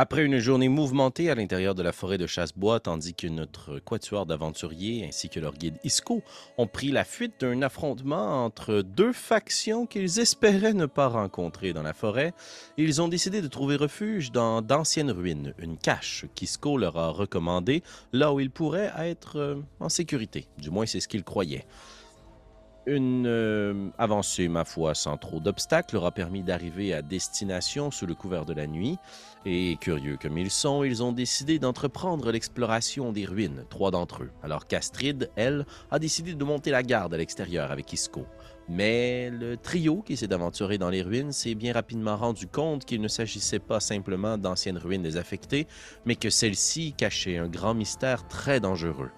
Après une journée mouvementée à l'intérieur de la forêt de Chasse-Bois, tandis que notre quatuor d'aventuriers ainsi que leur guide Isco ont pris la fuite d'un affrontement entre deux factions qu'ils espéraient ne pas rencontrer dans la forêt, ils ont décidé de trouver refuge dans d'anciennes ruines, une cache qu'Isco leur a recommandée, là où ils pourraient être euh, en sécurité. Du moins, c'est ce qu'ils croyaient. Une euh, avancée, ma foi, sans trop d'obstacles, leur a permis d'arriver à destination sous le couvert de la nuit. Et curieux comme ils sont, ils ont décidé d'entreprendre l'exploration des ruines, trois d'entre eux. Alors qu'Astrid, elle, a décidé de monter la garde à l'extérieur avec Isco. Mais le trio qui s'est aventuré dans les ruines s'est bien rapidement rendu compte qu'il ne s'agissait pas simplement d'anciennes ruines désaffectées, mais que celles-ci cachaient un grand mystère très dangereux.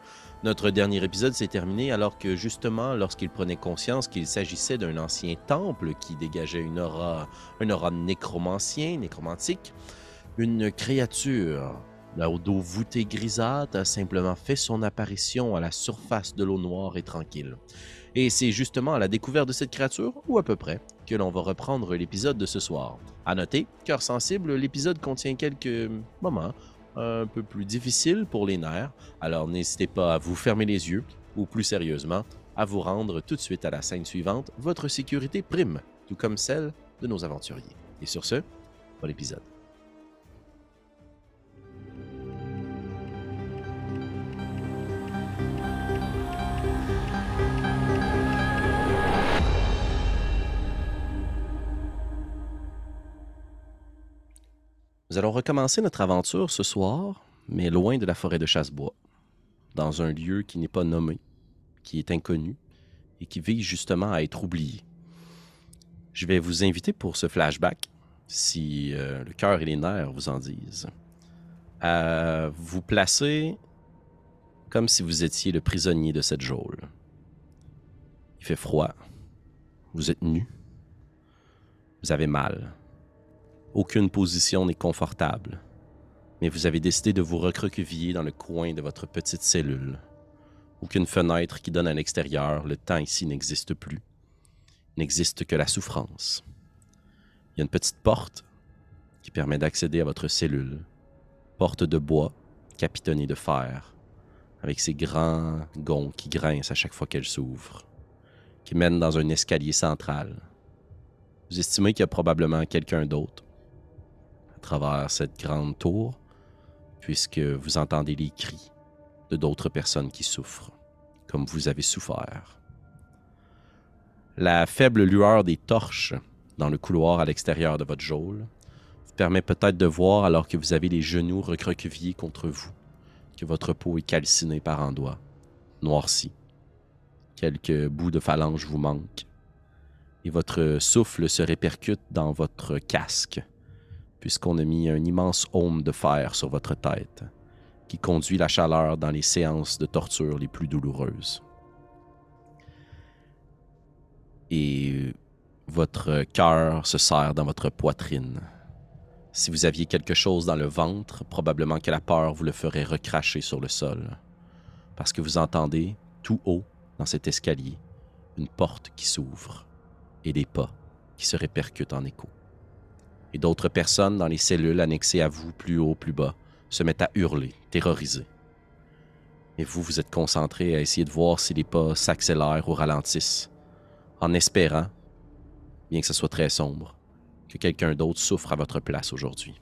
Notre dernier épisode s'est terminé alors que justement, lorsqu'il prenait conscience qu'il s'agissait d'un ancien temple qui dégageait une aura, une aura nécromancien, nécromantique, une créature, la dos voûté grisâtre, a simplement fait son apparition à la surface de l'eau noire et tranquille. Et c'est justement à la découverte de cette créature, ou à peu près, que l'on va reprendre l'épisode de ce soir. À noter, cœur sensible, l'épisode contient quelques moments un peu plus difficile pour les nerfs, alors n'hésitez pas à vous fermer les yeux ou plus sérieusement, à vous rendre tout de suite à la scène suivante. Votre sécurité prime, tout comme celle de nos aventuriers. Et sur ce, bon épisode. Nous allons recommencer notre aventure ce soir, mais loin de la forêt de Chassebois, dans un lieu qui n'est pas nommé, qui est inconnu et qui vise justement à être oublié. Je vais vous inviter pour ce flashback, si euh, le cœur et les nerfs vous en disent, à vous placer comme si vous étiez le prisonnier de cette geôle. Il fait froid, vous êtes nu, vous avez mal aucune position n'est confortable, mais vous avez décidé de vous recroqueviller dans le coin de votre petite cellule. Aucune fenêtre qui donne à l'extérieur, le temps ici n'existe plus. N'existe que la souffrance. Il y a une petite porte qui permet d'accéder à votre cellule. Porte de bois, capitonnée de fer, avec ses grands gonds qui grincent à chaque fois qu'elle s'ouvre, qui mène dans un escalier central. Vous estimez qu'il y a probablement quelqu'un d'autre travers cette grande tour, puisque vous entendez les cris de d'autres personnes qui souffrent, comme vous avez souffert. La faible lueur des torches dans le couloir à l'extérieur de votre geôle vous permet peut-être de voir alors que vous avez les genoux recroquevillés contre vous, que votre peau est calcinée par endroits, noircie. Quelques bouts de phalanges vous manquent, et votre souffle se répercute dans votre casque, puisqu'on a mis un immense aume de fer sur votre tête, qui conduit la chaleur dans les séances de torture les plus douloureuses. Et votre cœur se serre dans votre poitrine. Si vous aviez quelque chose dans le ventre, probablement que la peur vous le ferait recracher sur le sol, parce que vous entendez, tout haut, dans cet escalier, une porte qui s'ouvre et des pas qui se répercutent en écho et d'autres personnes dans les cellules annexées à vous, plus haut, plus bas, se mettent à hurler, terrorisés. Et vous, vous êtes concentré à essayer de voir si les pas s'accélèrent ou ralentissent, en espérant, bien que ce soit très sombre, que quelqu'un d'autre souffre à votre place aujourd'hui.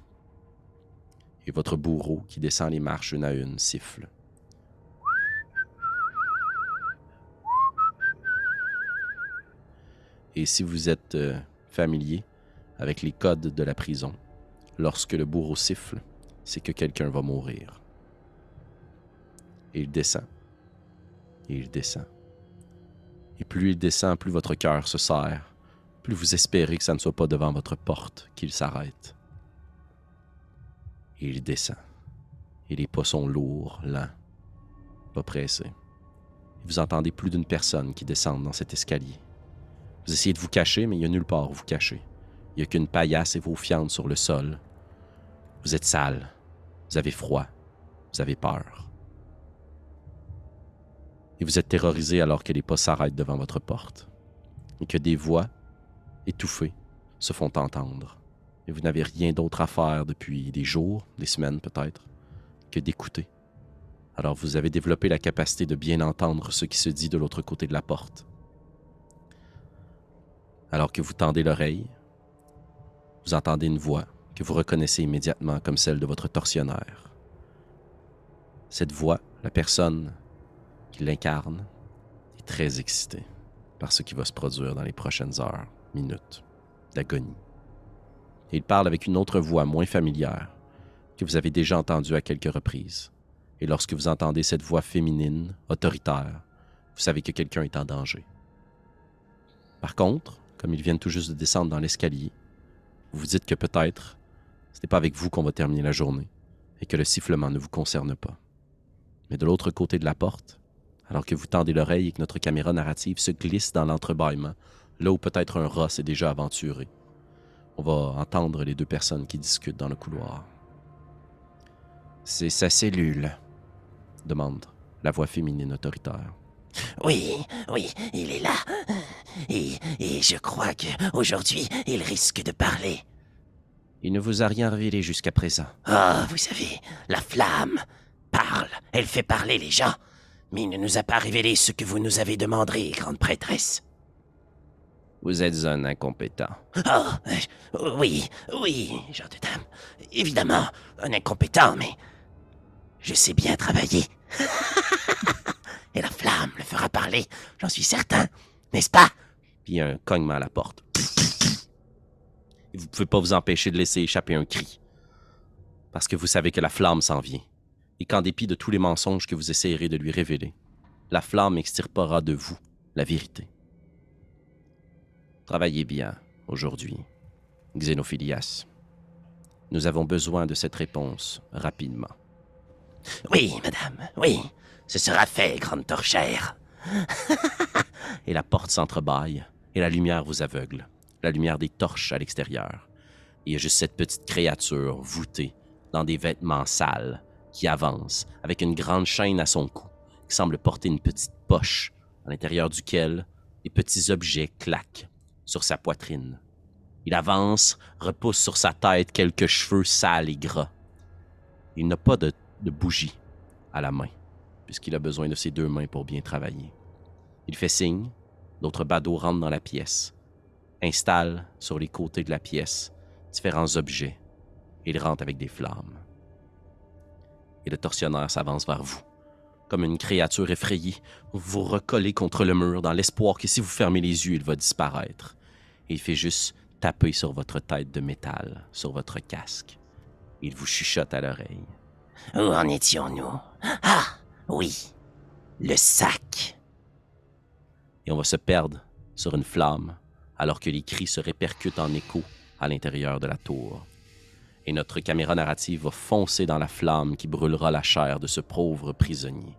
Et votre bourreau qui descend les marches une à une siffle. Et si vous êtes euh, familier, avec les codes de la prison. Lorsque le bourreau siffle, c'est que quelqu'un va mourir. Et il descend. Et il descend. Et plus il descend, plus votre cœur se serre, plus vous espérez que ça ne soit pas devant votre porte qu'il s'arrête. Et il descend. Et les pas sont lourds, lents, pas pressés. Et vous entendez plus d'une personne qui descend dans cet escalier. Vous essayez de vous cacher, mais il n'y a nulle part où vous cacher. Il n'y a qu'une paillasse et vos fientes sur le sol. Vous êtes sale. Vous avez froid. Vous avez peur. Et vous êtes terrorisé alors que les pas s'arrêtent devant votre porte. Et que des voix, étouffées, se font entendre. Et vous n'avez rien d'autre à faire depuis des jours, des semaines peut-être, que d'écouter. Alors vous avez développé la capacité de bien entendre ce qui se dit de l'autre côté de la porte. Alors que vous tendez l'oreille, vous entendez une voix que vous reconnaissez immédiatement comme celle de votre tortionnaire. Cette voix, la personne qui l'incarne, est très excitée par ce qui va se produire dans les prochaines heures, minutes d'agonie. Il parle avec une autre voix moins familière que vous avez déjà entendue à quelques reprises. Et lorsque vous entendez cette voix féminine, autoritaire, vous savez que quelqu'un est en danger. Par contre, comme ils viennent tout juste de descendre dans l'escalier, vous dites que peut-être ce n'est pas avec vous qu'on va terminer la journée et que le sifflement ne vous concerne pas. Mais de l'autre côté de la porte, alors que vous tendez l'oreille et que notre caméra narrative se glisse dans l'entrebâillement, là où peut-être un rat s'est déjà aventuré, on va entendre les deux personnes qui discutent dans le couloir. C'est sa cellule, demande la voix féminine autoritaire. Oui, oui, il est là. Et, et je crois que aujourd'hui, il risque de parler. Il ne vous a rien révélé jusqu'à présent. Ah, vous savez, la flamme parle, elle fait parler les gens, mais il ne nous a pas révélé ce que vous nous avez demandé, grande prêtresse. Vous êtes un incompétent. Oh, oui, oui, genre de dame. Évidemment, un incompétent, mais je sais bien travailler. La flamme le fera parler, j'en suis certain, n'est-ce pas? Puis un cognement à la porte. Et vous ne pouvez pas vous empêcher de laisser échapper un cri. Parce que vous savez que la flamme s'en vient. Et qu'en dépit de tous les mensonges que vous essayerez de lui révéler, la flamme extirpera de vous la vérité. Travaillez bien aujourd'hui, Xénophilias. Nous avons besoin de cette réponse rapidement. Oui, madame, oui, ce sera fait, grande torchère. et la porte s'entrebâille, et la lumière vous aveugle, la lumière des torches à l'extérieur. Il y a juste cette petite créature voûtée dans des vêtements sales qui avance avec une grande chaîne à son cou, qui semble porter une petite poche à l'intérieur duquel des petits objets claquent sur sa poitrine. Il avance, repousse sur sa tête quelques cheveux sales et gras. Il n'a pas de, bougie à la main, puisqu'il a besoin de ses deux mains pour bien travailler. Il fait signe, d'autres badauds rentrent dans la pièce, installe sur les côtés de la pièce différents objets, et il rentre avec des flammes. Et le tortionnaire s'avance vers vous. Comme une créature effrayée, vous recollez contre le mur dans l'espoir que si vous fermez les yeux, il va disparaître il fait juste taper sur votre tête de métal, sur votre casque. Il vous chuchote à l'oreille. Où en étions-nous? Ah, oui, le sac. Et on va se perdre sur une flamme alors que les cris se répercutent en écho à l'intérieur de la tour. Et notre caméra narrative va foncer dans la flamme qui brûlera la chair de ce pauvre prisonnier.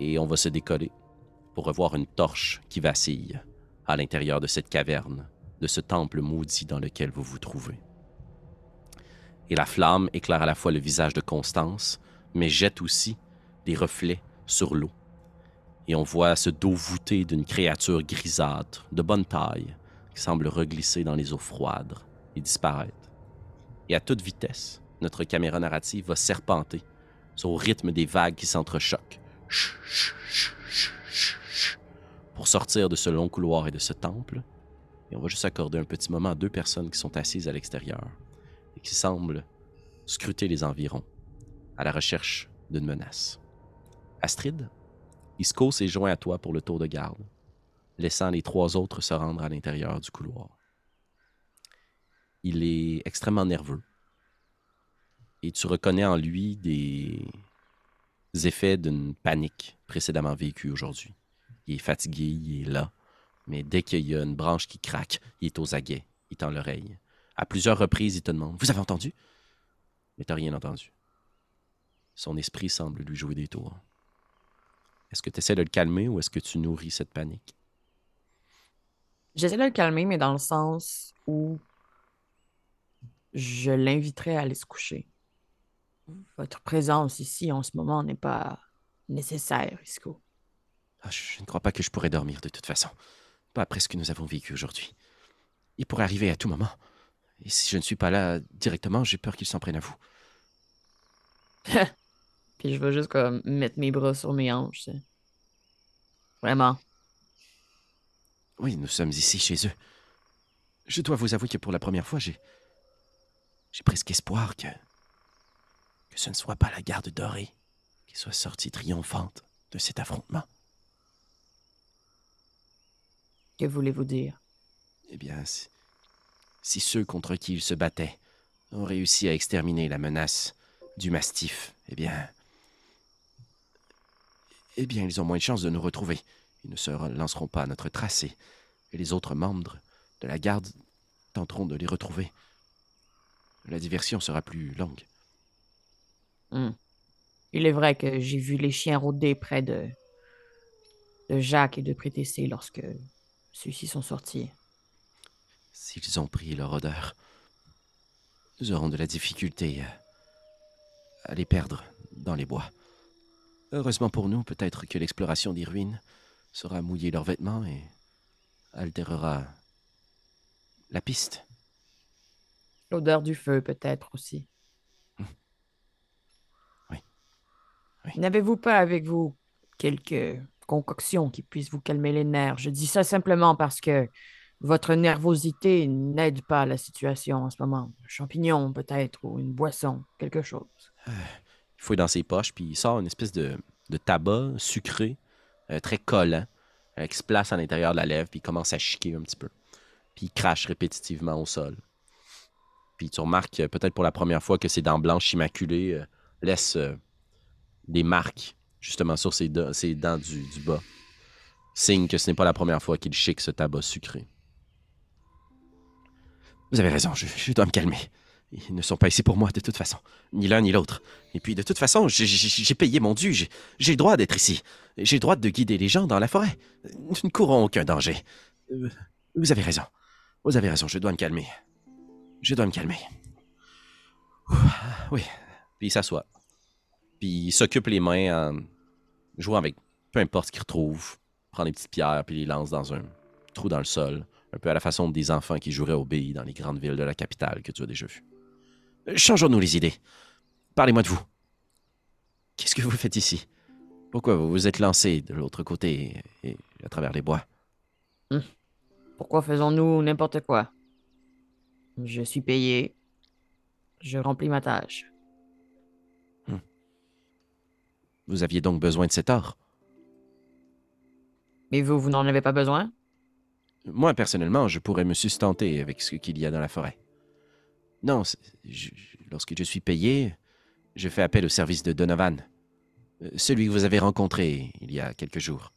Et on va se décoller pour revoir une torche qui vacille à l'intérieur de cette caverne, de ce temple maudit dans lequel vous vous trouvez. Et la flamme éclaire à la fois le visage de Constance, mais jette aussi des reflets sur l'eau. Et on voit ce dos voûté d'une créature grisâtre, de bonne taille, qui semble reglisser dans les eaux froides et disparaître. Et à toute vitesse, notre caméra narrative va serpenter au rythme des vagues qui s'entrechoquent pour sortir de ce long couloir et de ce temple. Et on va juste accorder un petit moment à deux personnes qui sont assises à l'extérieur qui semblent scruter les environs à la recherche d'une menace. Astrid, Isco s'est joint à toi pour le tour de garde, laissant les trois autres se rendre à l'intérieur du couloir. Il est extrêmement nerveux et tu reconnais en lui des effets d'une panique précédemment vécue aujourd'hui il est fatigué, il est là. Mais dès qu'il y a une branche qui craque, il est aux aguets, il tend l'oreille. À plusieurs reprises, il te demande Vous avez entendu Mais tu n'as rien entendu. Son esprit semble lui jouer des tours. Est-ce que tu essaies de le calmer ou est-ce que tu nourris cette panique? J'essaie de le calmer, mais dans le sens où je l'inviterais à aller se coucher. Votre présence ici en ce moment n'est pas nécessaire, Isco. Ah, je ne crois pas que je pourrais dormir de toute façon. Pas après ce que nous avons vécu aujourd'hui. Il pourrait arriver à tout moment. Et si je ne suis pas là directement, j'ai peur qu'il s'en prenne à vous. Puis je vais juste comme mettre mes bras sur mes hanches. Vraiment. Oui, nous sommes ici chez eux. Je dois vous avouer que pour la première fois, j'ai. J'ai presque espoir que. que ce ne soit pas la garde dorée qui soit sortie triomphante de cet affrontement. Que voulez-vous dire? Eh bien, si, si ceux contre qui ils se battaient ont réussi à exterminer la menace du mastif, eh bien. Eh bien, ils ont moins de chances de nous retrouver. Ils ne se lanceront pas à notre tracé. Et les autres membres de la garde tenteront de les retrouver. La diversion sera plus longue. Hmm. Il est vrai que j'ai vu les chiens rôder près de, de Jacques et de Prétessé lorsque ceux-ci sont sortis. S'ils ont pris leur odeur, nous aurons de la difficulté à, à les perdre dans les bois. Heureusement pour nous, peut-être que l'exploration des ruines sera mouiller leurs vêtements et altérera la piste. L'odeur du feu, peut-être aussi. Oui. Oui. N'avez-vous pas avec vous quelques concoctions qui puissent vous calmer les nerfs? Je dis ça simplement parce que votre nervosité n'aide pas la situation en ce moment. Un champignon, peut-être, ou une boisson, quelque chose. Il fouille dans ses poches, puis il sort une espèce de, tabac sucré, euh, très collant, euh, qui se place à l'intérieur de la lèvre, puis il commence à chiquer un petit peu. Puis il crache répétitivement au sol. Puis tu remarques, euh, peut-être pour la première fois, que ses dents blanches immaculées euh, laissent euh, des marques, justement, sur ses, dents- du bas. Signe que ce n'est pas la première fois qu'il chique ce tabac sucré. Vous avez raison, je, dois me calmer. Ils ne sont pas ici pour moi, de toute façon. Ni l'un ni l'autre. Et puis, de toute façon, j'ai- payé mon dû. J'ai le droit d'être ici. J'ai le droit de guider les gens dans la forêt. Nous ne courons aucun danger. Euh, Vous avez raison. Vous avez raison, je dois me calmer. Je dois me calmer. Oui. Puis il s'assoit. Puis il s'occupe les mains en jouant avec peu importe ce qu'il retrouve. Prend des petites pierres puis les lance dans un trou dans le sol. Un peu à la façon des enfants qui joueraient au billes dans les grandes villes de la capitale que tu as déjà vues. Euh, Changeons-nous les idées. Parlez-moi de vous. Qu'est-ce que vous faites ici? Pourquoi vous vous êtes lancé de l'autre côté et à travers les bois? Pourquoi faisons-nous n'importe quoi? Je suis payé. Je remplis ma tâche. Vous aviez donc besoin de cet or? Mais vous, vous n'en avez pas besoin? Moi, personnellement, je pourrais me sustenter avec ce qu'il y a dans la forêt. Non, je- lorsque je suis payé, je fais appel au service de Donovan, euh, celui que vous avez rencontré il y a quelques jours.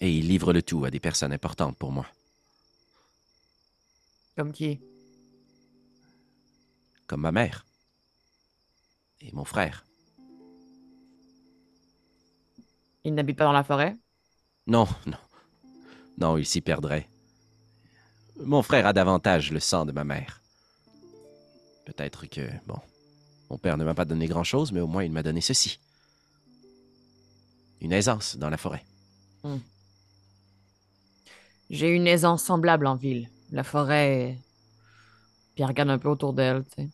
Et il livre le tout à des personnes importantes pour moi, Comme qui? comme ma mère et mon frère. Il n'habite pas dans la forêt? Non, non. Non, il s'y perdrait. Mon frère a davantage le sang de ma mère. Peut-être que, bon, mon père ne m'a pas donné grand-chose, mais au moins il m'a donné ceci. Une aisance dans la forêt. J'ai une aisance semblable en ville. La forêt. Puis elle regarde un peu autour d'elle, tu sais.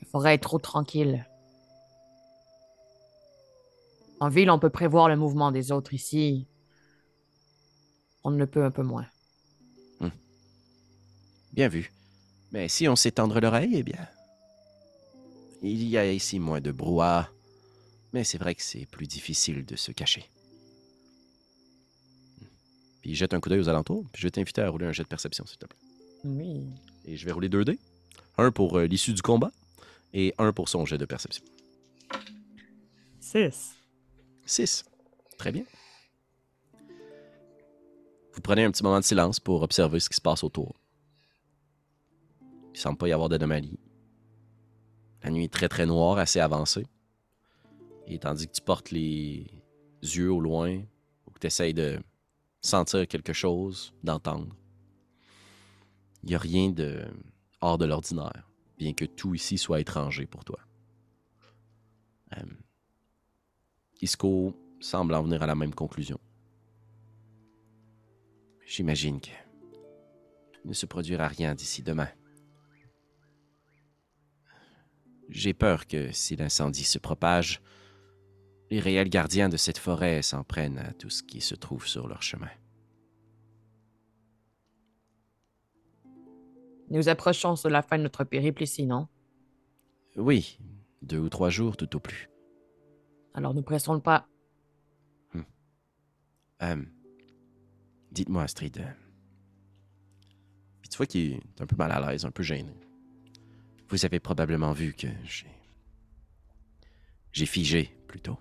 La forêt est trop tranquille. En ville, on peut prévoir le mouvement des autres. Ici, on ne le peut un peu moins. Bien vu. Mais si on s'étendre l'oreille, eh bien. Il y a ici moins de brouhaha. Mais c'est vrai que c'est plus difficile de se cacher. Puis jette un coup d'œil aux alentours, puis je vais t'inviter à rouler un jet de perception, s'il te plaît. Oui. Et je vais rouler deux dés. Un pour euh, l'issue du combat et un pour son jet de perception. Six. 6. Très bien. Vous prenez un petit moment de silence pour observer ce qui se passe autour. Il semble pas y avoir d'anomalie. La nuit est très très noire, assez avancée. Et tandis que tu portes les yeux au loin, ou que tu essayes de sentir quelque chose, d'entendre, il n'y a rien de hors de l'ordinaire, bien que tout ici soit étranger pour toi. Euh, Isco semble en venir à la même conclusion. J'imagine que il ne se produira rien d'ici demain. J'ai peur que si l'incendie se propage, les réels gardiens de cette forêt s'en prennent à tout ce qui se trouve sur leur chemin. Nous approchons de la fin de notre périple ici, non? Oui, deux ou trois jours tout au plus. Alors nous pressons le pas. Euh, Dites-moi, Astrid. euh, Puis tu vois qu'il est un peu mal à l'aise, un peu gêné. Vous avez probablement vu que j'ai. J'ai figé, plutôt.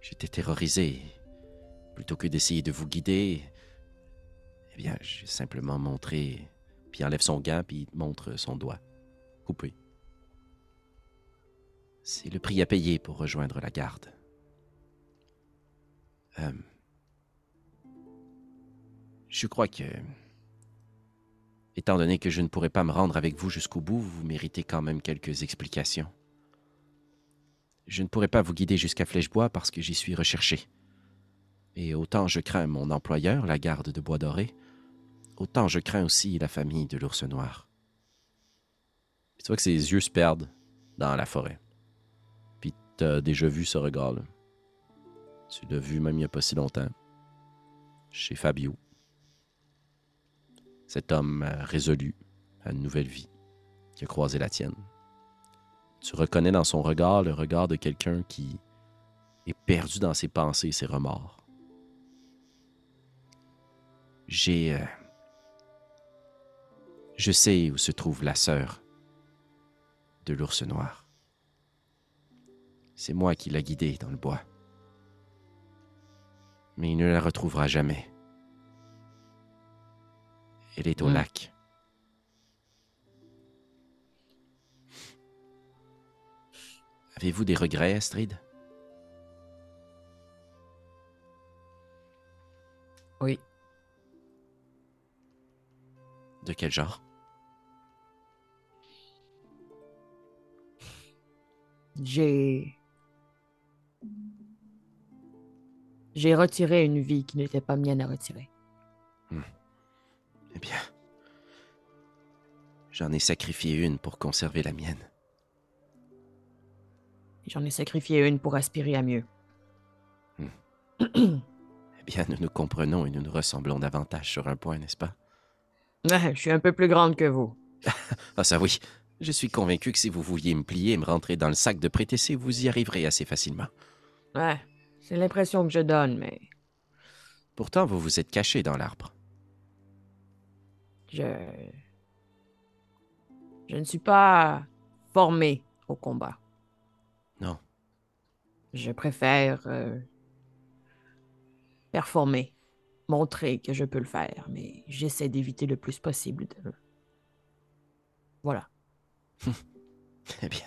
J'étais terrorisé. Plutôt que d'essayer de vous guider, eh bien, j'ai simplement montré. Puis enlève son gant, puis montre son doigt. Coupé. C'est le prix à payer pour rejoindre la garde. Euh, je crois que, étant donné que je ne pourrai pas me rendre avec vous jusqu'au bout, vous méritez quand même quelques explications. Je ne pourrai pas vous guider jusqu'à Flèchebois parce que j'y suis recherché. Et autant je crains mon employeur, la garde de Bois Doré, autant je crains aussi la famille de l'ours noir. Tu vois que ses yeux se perdent dans la forêt. Puis t'as déjà vu ce regard-là. Tu l'as vu même il n'y a pas si longtemps. Chez Fabio. Cet homme euh, résolu à une nouvelle vie qui a croisé la tienne. Tu reconnais dans son regard le regard de quelqu'un qui est perdu dans ses pensées et ses remords. J'ai... euh, Je sais où se trouve la sœur de l'ours noir. C'est moi qui l'ai guidée dans le bois mais il ne la retrouvera jamais. Elle est au Hmm. lac. Avez-vous des regrets, Astrid? Oui. De quel genre? J'ai. J'ai retiré une vie qui n'était pas mienne à retirer. Eh bien, j'en ai sacrifié une pour conserver la mienne. J'en ai sacrifié une pour aspirer à mieux. Eh bien, nous nous comprenons et nous nous ressemblons davantage sur un point, n'est-ce pas? Ouais, je suis un peu plus grande que vous. Ah ça oui, je suis convaincu que si vous vouliez me plier et me rentrer dans le sac de prétessé, vous y arriverez assez facilement. Ouais, c'est l'impression que je donne, mais Pourtant, vous vous êtes caché dans l'arbre. je. Je ne suis pas formé au combat. Non. Je préfère euh, performer, montrer que je peux le faire, mais j'essaie d'éviter le plus possible de. Voilà. Eh bien,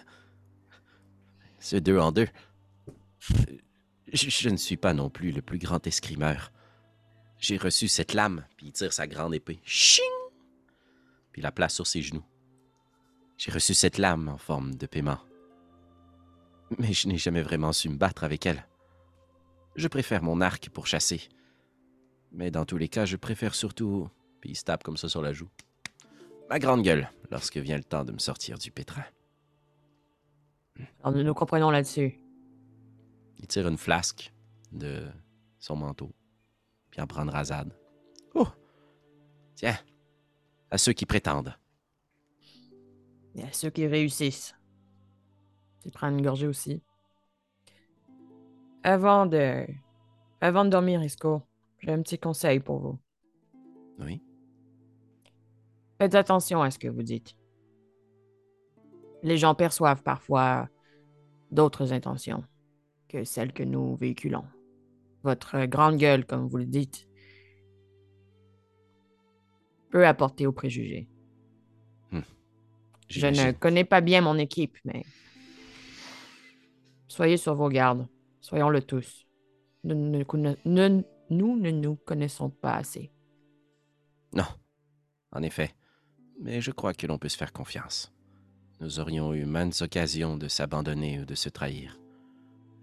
ce deux en deux. Je, ne suis pas non plus le plus grand escrimeur. J'ai reçu cette lame, puis il tire sa grande épée. Ching! Puis la place sur ses genoux. J'ai reçu cette lame en forme de paiement. Mais je n'ai jamais vraiment su me battre avec elle. Je préfère mon arc pour chasser. Mais dans tous les cas, je préfère surtout. Puis il se tape comme ça sur la joue. Ma grande gueule, lorsque vient le temps de me sortir du pétrin. Alors nous nous comprenons là-dessus. Il tire une flasque de son manteau, puis en prend une rasade. Oh! Tiens, à ceux qui prétendent. Y a ceux qui réussissent. Tu prends une gorgée aussi. Avant de. Avant de dormir, Isco, j'ai un petit conseil pour vous. Oui. Faites attention à ce que vous dites. Les gens perçoivent parfois d'autres intentions que celles que nous véhiculons. Votre grande gueule, comme vous le dites, peut apporter aux préjugés. Je ne connais pas bien mon équipe, mais soyez sur vos gardes. Soyons-le tous. Nous ne, ne- nous ne nous connaissons pas assez. Non, en effet. Mais je crois que l'on peut se faire confiance. Nous aurions eu maintes occasions de s'abandonner ou de se trahir.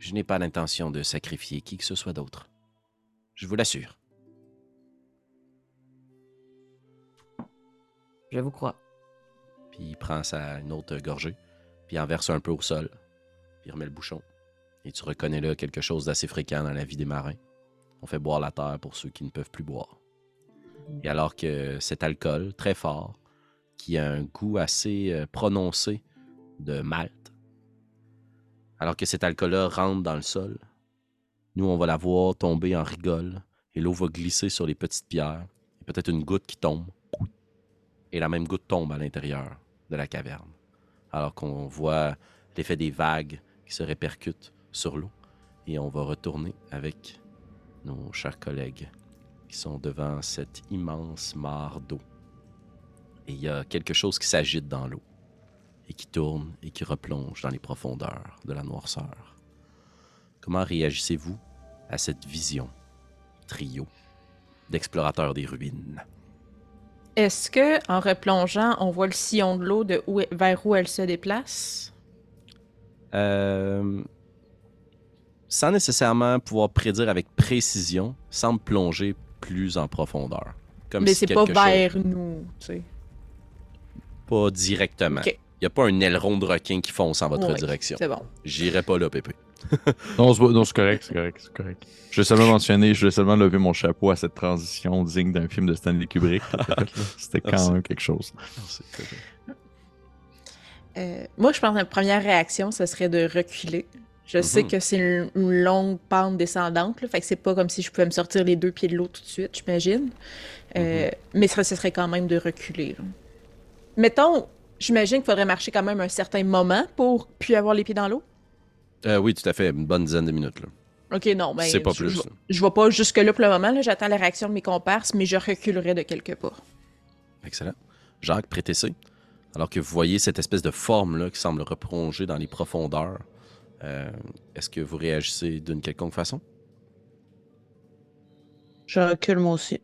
Je n'ai pas l'intention de sacrifier qui que ce soit d'autre. Je vous l'assure. Je vous crois. Puis il prend sa, une autre gorgée, puis en verse un peu au sol, puis remet le bouchon. Et tu reconnais là quelque chose d'assez fréquent dans la vie des marins. On fait boire la terre pour ceux qui ne peuvent plus boire. Et alors que cet alcool très fort, qui a un goût assez euh, prononcé de malt, alors que cet alcool-là rentre dans le sol, nous, on va la voir tomber en rigole, et l'eau va glisser sur les petites pierres, et peut-être une goutte qui tombe, et la même goutte tombe à l'intérieur de la caverne, alors qu'on voit l'effet des vagues qui se répercutent sur l'eau, et on va retourner avec nos chers collègues qui sont devant cette immense mare d'eau. Et il y a quelque chose qui s'agite dans l'eau et qui tourne et qui replonge dans les profondeurs de la noirceur. Comment réagissez-vous à cette vision, trio, d'explorateurs des ruines? Est-ce que en replongeant, on voit le sillon de l'eau de où, vers où elle se déplace? Euh, sans nécessairement pouvoir prédire avec précision, semble plonger plus en profondeur. Comme Mais si c'est pas chose- vers nous, tu sais. Pas directement. Il Ok. N'y a pas un aileron de requin qui fonce en votre direction. C'est bon. J'irai pas là, Pépé. Non, c'est correct, c'est correct, c'est correct. Je vais seulement mentionner, je vais seulement lever mon chapeau à cette transition digne d'un film de Stanley Kubrick. là. C'était quand Merci. même quelque chose. Euh, moi, je pense que la première réaction, ce serait de reculer. Je sais Mhm. que c'est une, une longue pente descendante, là, fait que c'est pas comme si je pouvais me sortir les deux pieds de l'eau tout de suite, j'imagine. Euh, Mais ce, ce serait quand même de reculer. là. Mettons, j'imagine qu'il faudrait marcher quand même un certain moment pour puis avoir les pieds dans l'eau. Euh, oui, tout à fait. Une bonne dizaine de minutes. Là. Ok, non, mais C'est pas je, plus. je, je vais pas jusque-là pour le moment. J'attends la réaction de mes comparses, mais je reculerai de quelques pas. Excellent. Jacques, prêtez Alors que vous voyez cette espèce de forme-là qui semble replonger dans les profondeurs, euh, est-ce que vous réagissez d'une quelconque façon? Je recule moi aussi.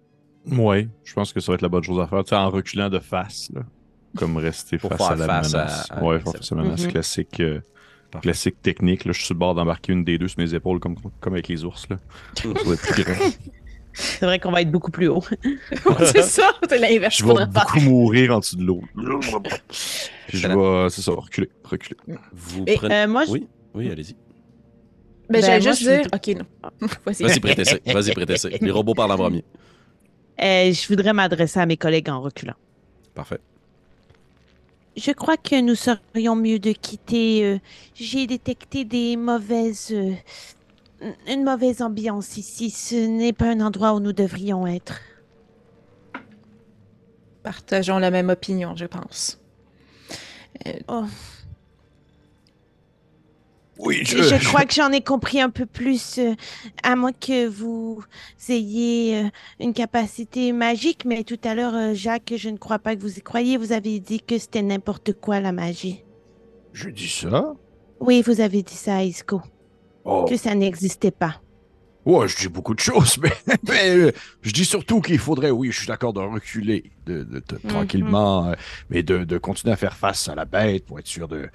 Ouais, je pense que ça va être la bonne chose à faire. Tu sais, en reculant de face, là. Comme rester face à la face menace. à- ouais, face à la menace classique. euh, Parfait. classique technique. Là, je suis sur le bord d'embarquer une des deux sur mes épaules comme, comme avec les ours. Là. C'est vrai qu'on va être beaucoup plus haut. c'est ça, c'est l'inverse. Je vais beaucoup mourir en dessous de l'eau. Puis je vais, c'est ça, reculer, reculer. Vous Et, prenez... Euh, moi, je- Oui, oui, allez-y. Ben, Ben, j'allais juste dire. Ok, non. Vas-y. Vas-y, prêtez Vas-y, prêtez Les robots parlent en premier. euh, je voudrais m'adresser à mes collègues en reculant. Parfait. Je crois que nous serions mieux de quitter. euh, J'ai détecté des mauvaises. euh, une mauvaise ambiance ici. Ce n'est pas un endroit où nous devrions être. Partageons la même opinion, je pense. Oh, Oui, je, crois que j'en ai compris un peu plus, euh, à moins que vous ayez euh, une capacité magique. Mais tout à l'heure, euh, Jacques, je ne crois pas que vous y croyez. Vous avez dit que c'était n'importe quoi la magie. Je dis ça? Oui, vous avez dit ça à Isco, Oh, que ça n'existait pas. ouais, je dis beaucoup de choses, mais, mais, je dis surtout qu'il faudrait, oui, je suis d'accord de reculer de, de- de- Mhm. tranquillement, mais de continuer à faire face à la bête pour être sûr de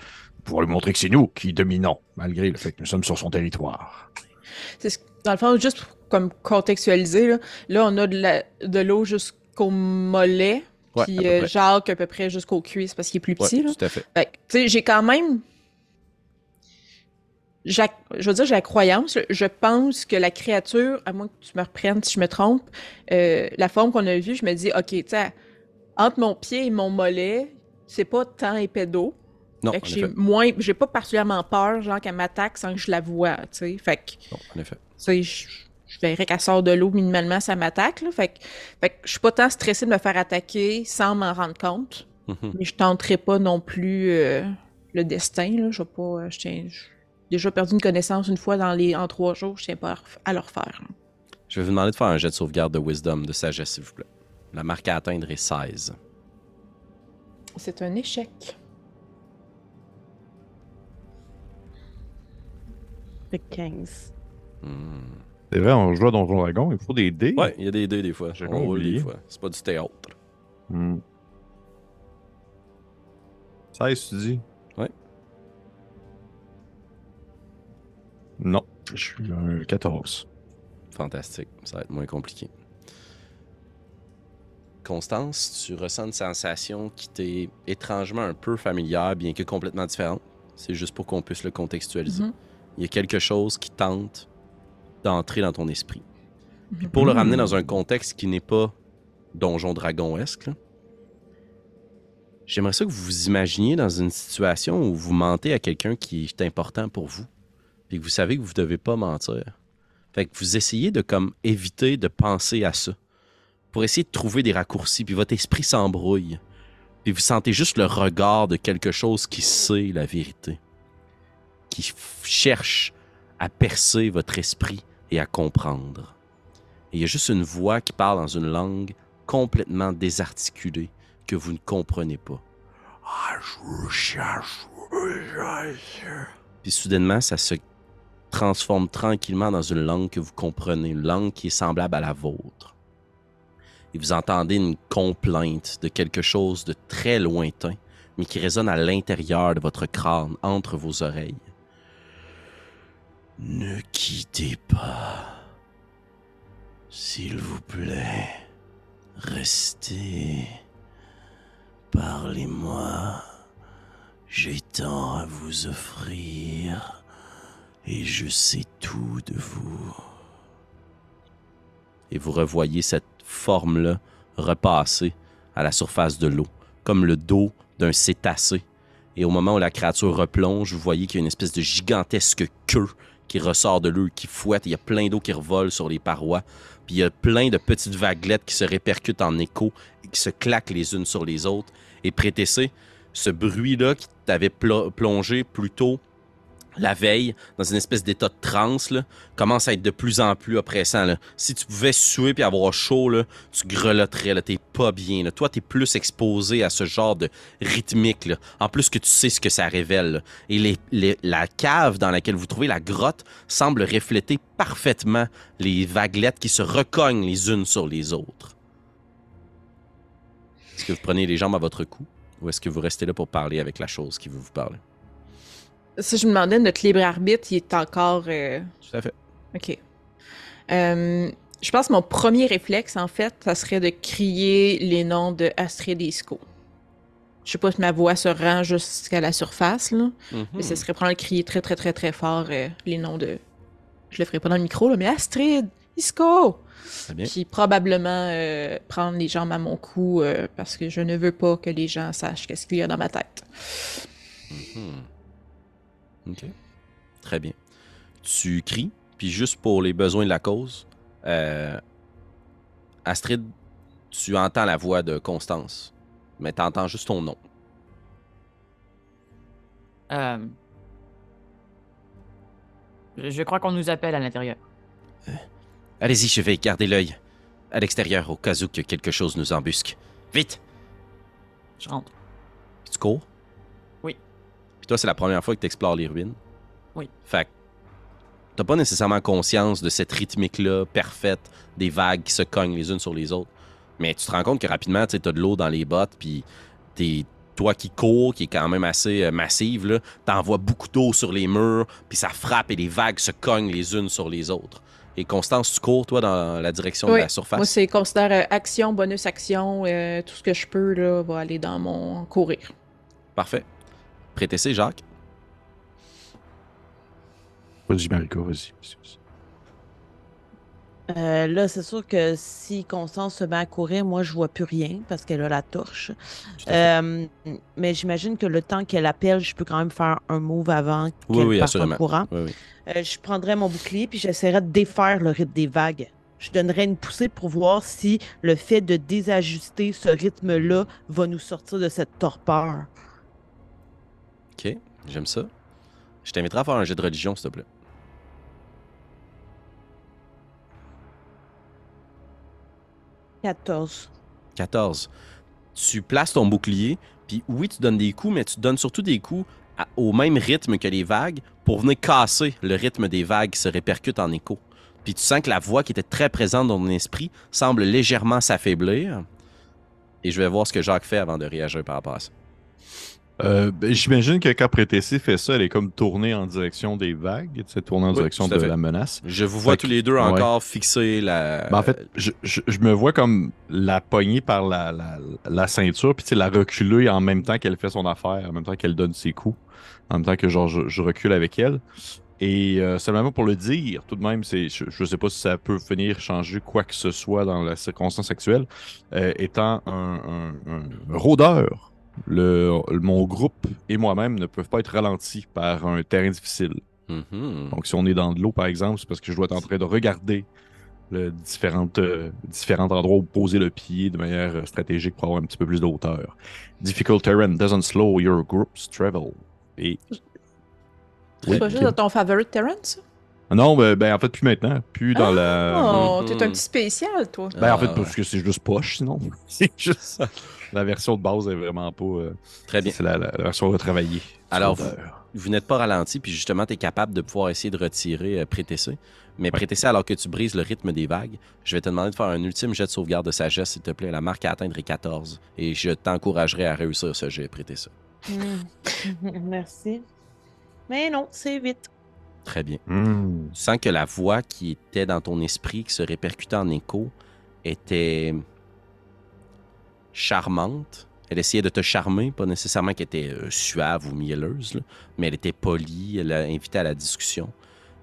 pour lui montrer que c'est nous qui dominons, malgré le fait que nous sommes sur son territoire. C'est ce- Dans le fond, juste pour- comme contextualiser, là, là, on a de la- de l'eau jusqu'au mollet, Ouais, puis euh, près. Jacques à peu près jusqu'aux cuisses parce qu'il est plus Ouais, petit. là. tout à fait. J'ai quand même. Je veux dire, j'ai la croyance. Je pense que la créature, à moins que tu me reprennes si je me trompe, euh, la forme qu'on a vue, je me dis, OK, tu sais, entre mon pied et mon mollet, c'est pas tant épais d'eau. Non, Fait que j'ai moins. J'ai pas particulièrement peur, genre, qu'elle m'attaque sans que je la voie, tu sais. Fait que, tu Non, en effet. sais, je, je verrais qu'elle sort de l'eau minimalement, ça m'attaque, là. Fait que, fait que je suis pas tant stressée de me faire attaquer sans m'en rendre compte. Mhm. Mais je tenterai pas non plus euh, le destin. Là. Je vais pas. euh, je tiens. J'ai déjà perdu une connaissance une fois dans les, en trois jours. Je tiens pas à, le refaire. là. Je vais vous demander de faire un jet de sauvegarde de wisdom, de sagesse, s'il vous plaît. La marque à atteindre est 16. C'est un échec. Le 15. Hmm. C'est vrai, on joue à Donjon Dragon, il faut des dés. Ouais, il y a des dés des fois. J'avais On roule oublié. des fois. C'est pas du théâtre. Hmm. 16, tu dis? Ouais. Non, je suis un 14. Fantastique. Ça va être moins compliqué. Constance, tu ressens une sensation qui t'est étrangement un peu familière, bien que complètement différente. C'est juste pour qu'on puisse le contextualiser. Mhm. Il y a quelque chose qui tente d'entrer dans ton esprit. Puis pour le ramener dans un contexte qui n'est pas donjon dragon-esque, j'aimerais ça que vous vous imaginiez dans une situation où vous mentez à quelqu'un qui est important pour vous, puis que vous savez que vous ne devez pas mentir. Fait que vous essayez de comme éviter de penser à ça, pour essayer de trouver des raccourcis, puis votre esprit s'embrouille, puis vous sentez juste le regard de quelque chose qui sait la vérité, qui cherche à percer votre esprit et à comprendre. Et il y a juste une voix qui parle dans une langue complètement désarticulée que vous ne comprenez pas. Puis soudainement, ça se transforme tranquillement dans une langue que vous comprenez, une langue qui est semblable à la vôtre. Et vous entendez une complainte de quelque chose de très lointain, mais qui résonne à l'intérieur de votre crâne, entre vos oreilles. Ne quittez pas. S'il vous plaît, restez. Parlez-moi. J'ai tant à vous offrir et je sais tout de vous. Et vous revoyez cette forme-là repasser à la surface de l'eau, comme le dos d'un cétacé. Et au moment où la créature replonge, vous voyez qu'il y a une espèce de gigantesque queue qui ressort de l'eau, qui fouette. Il y a plein d'eau qui revole sur les parois. Puis il y a plein de petites vaguelettes qui se répercutent en écho et qui se claquent les unes sur les autres. Et Prétessé, ce bruit-là qui t'avait plo- plongé plus tôt la veille dans une espèce d'état de transe commence à être de plus en plus oppressant. Si tu pouvais suer puis avoir chaud, tu grelotterais. T'es pas bien. Toi, t'es plus exposé à ce genre de rythmique. En plus que tu sais ce que ça révèle. Et la cave dans laquelle vous trouvez la grotte semble refléter parfaitement les vaguelettes qui se recognent les unes sur les autres. Est-ce que vous prenez les jambes à votre cou ou est-ce que vous restez là pour parler avec la chose qui veut vous parler? Si je me demandais, notre libre arbitre, il est encore. euh, Tout à fait. OK. Euh, je pense que mon premier réflexe, en fait, ça serait de crier les noms de Astrid et Isco. Je sais pas si ma voix se rend jusqu'à la surface, là, mais ce serait probablement de crier très, très, très, très fort euh, les noms de. Je le ferai pas dans le micro, là, mais Astrid, Isco! Bien. Puis probablement euh, prendre les jambes à mon cou parce que je ne veux pas que les gens sachent qu'est-ce qu'il y a dans ma tête. Mhm. OK. Très bien. Tu cries, puis juste pour les besoins de la cause, euh, Astrid, tu entends la voix de Constance, mais tu entends juste ton nom. Euh, Je je crois qu'on nous appelle à l'intérieur. Allez-y, je vais garder l'œil à l'extérieur au cas où que quelque chose nous embusque. Vite! Je rentre. Tu cours? Puis toi, c'est la première fois que tu explores les ruines? Oui. Fait que t'as pas nécessairement conscience de cette rythmique-là parfaite des vagues qui se cognent les unes sur les autres. Mais tu te rends compte que rapidement, tu as de l'eau dans les bottes, puis t'es toi qui cours, qui est quand même assez euh, massive, là, t'envoies beaucoup d'eau sur les murs, puis ça frappe et les vagues se cognent les unes sur les autres. Et Constance, tu cours, toi, dans la direction Oui. de la surface? Moi, c'est considère euh, action, bonus action, euh, tout ce que je peux là, va aller dans mon courir. Parfait. Prêtez Jacques. Vas-y, Mariko, vas-y. Euh, là, c'est sûr que si Constance se met à courir, moi, je vois plus rien parce qu'elle a la torche. Euh, mais j'imagine que le temps qu'elle appelle, je peux quand même faire un move avant Oui, qu'elle oui, parte en courant. Oui, oui. Euh, je prendrais mon bouclier puis j'essaierais de défaire le rythme des vagues. Je donnerais une poussée pour voir si le fait de désajuster ce rythme-là va nous sortir de cette torpeur. OK, j'aime ça. Je t'inviterai à faire un jet de religion, s'il te plaît. 14. 14. Tu places ton bouclier, puis oui, tu donnes des coups, mais tu donnes surtout des coups à- au même rythme que les vagues pour venir casser le rythme des vagues qui se répercutent en écho. Puis tu sens que la voix qui était très présente dans ton esprit semble légèrement s'affaiblir. Et je vais voir ce que Jacques fait avant de réagir par rapport à ça. Euh, ben, J'imagine que quand Prétessé fait ça, elle est comme tournée en direction des vagues, tournée en Oui, direction de la menace. Je vous vois Fait tous que- les deux ouais. encore fixer la. Ben, en fait, je, je- je me vois comme la poignée par la, la, la ceinture, puis tu sais, la reculer en même temps qu'elle fait son affaire, en même temps qu'elle donne ses coups, en même temps que genre je, je recule avec elle. Et euh, seulement pour le dire, tout de même, c'est, je, je sais pas si ça peut venir changer quoi que ce soit dans la circonstance actuelle, euh, étant un, un- un rôdeur. Le, mon groupe et moi-même ne peuvent pas être ralentis par un terrain difficile. Mhm. Donc, si on est dans de l'eau, par exemple, c'est parce que je dois être en train de regarder le différentes, euh, différents endroits où poser le pied de manière euh, stratégique pour avoir un petit peu plus de hauteur. Difficult terrain doesn't slow your group's travel. Et C'est pas juste dans ton favorite terrain, ça? Non, ben, ben, en fait, plus maintenant. Plus dans la. Oh, t'es un petit spécial, toi. Ben, en fait, parce que c'est juste poche, sinon. c'est juste. La version de base est vraiment pas. euh, Très bien. C'est la, la- la version retravaillée. Alors, vous n'êtes pas ralenti, puis justement, tu es capable de pouvoir essayer de retirer euh, Prétessé. Mais Prétessé, alors que tu brises le rythme des vagues, je vais te demander de faire un ultime jet de sauvegarde de sagesse, s'il te plaît. La marque à atteindre est 14. Et je t'encouragerai à réussir ce jet, Prétessé. Hmm. Merci. Mais non, c'est vite. Très bien. Hmm. Tu sens que la voix qui était dans ton esprit, qui se répercutait en écho, était charmante. Elle essayait de te charmer, pas nécessairement qu'elle était euh, suave ou mielleuse, là, mais elle était polie, elle a invité à la discussion.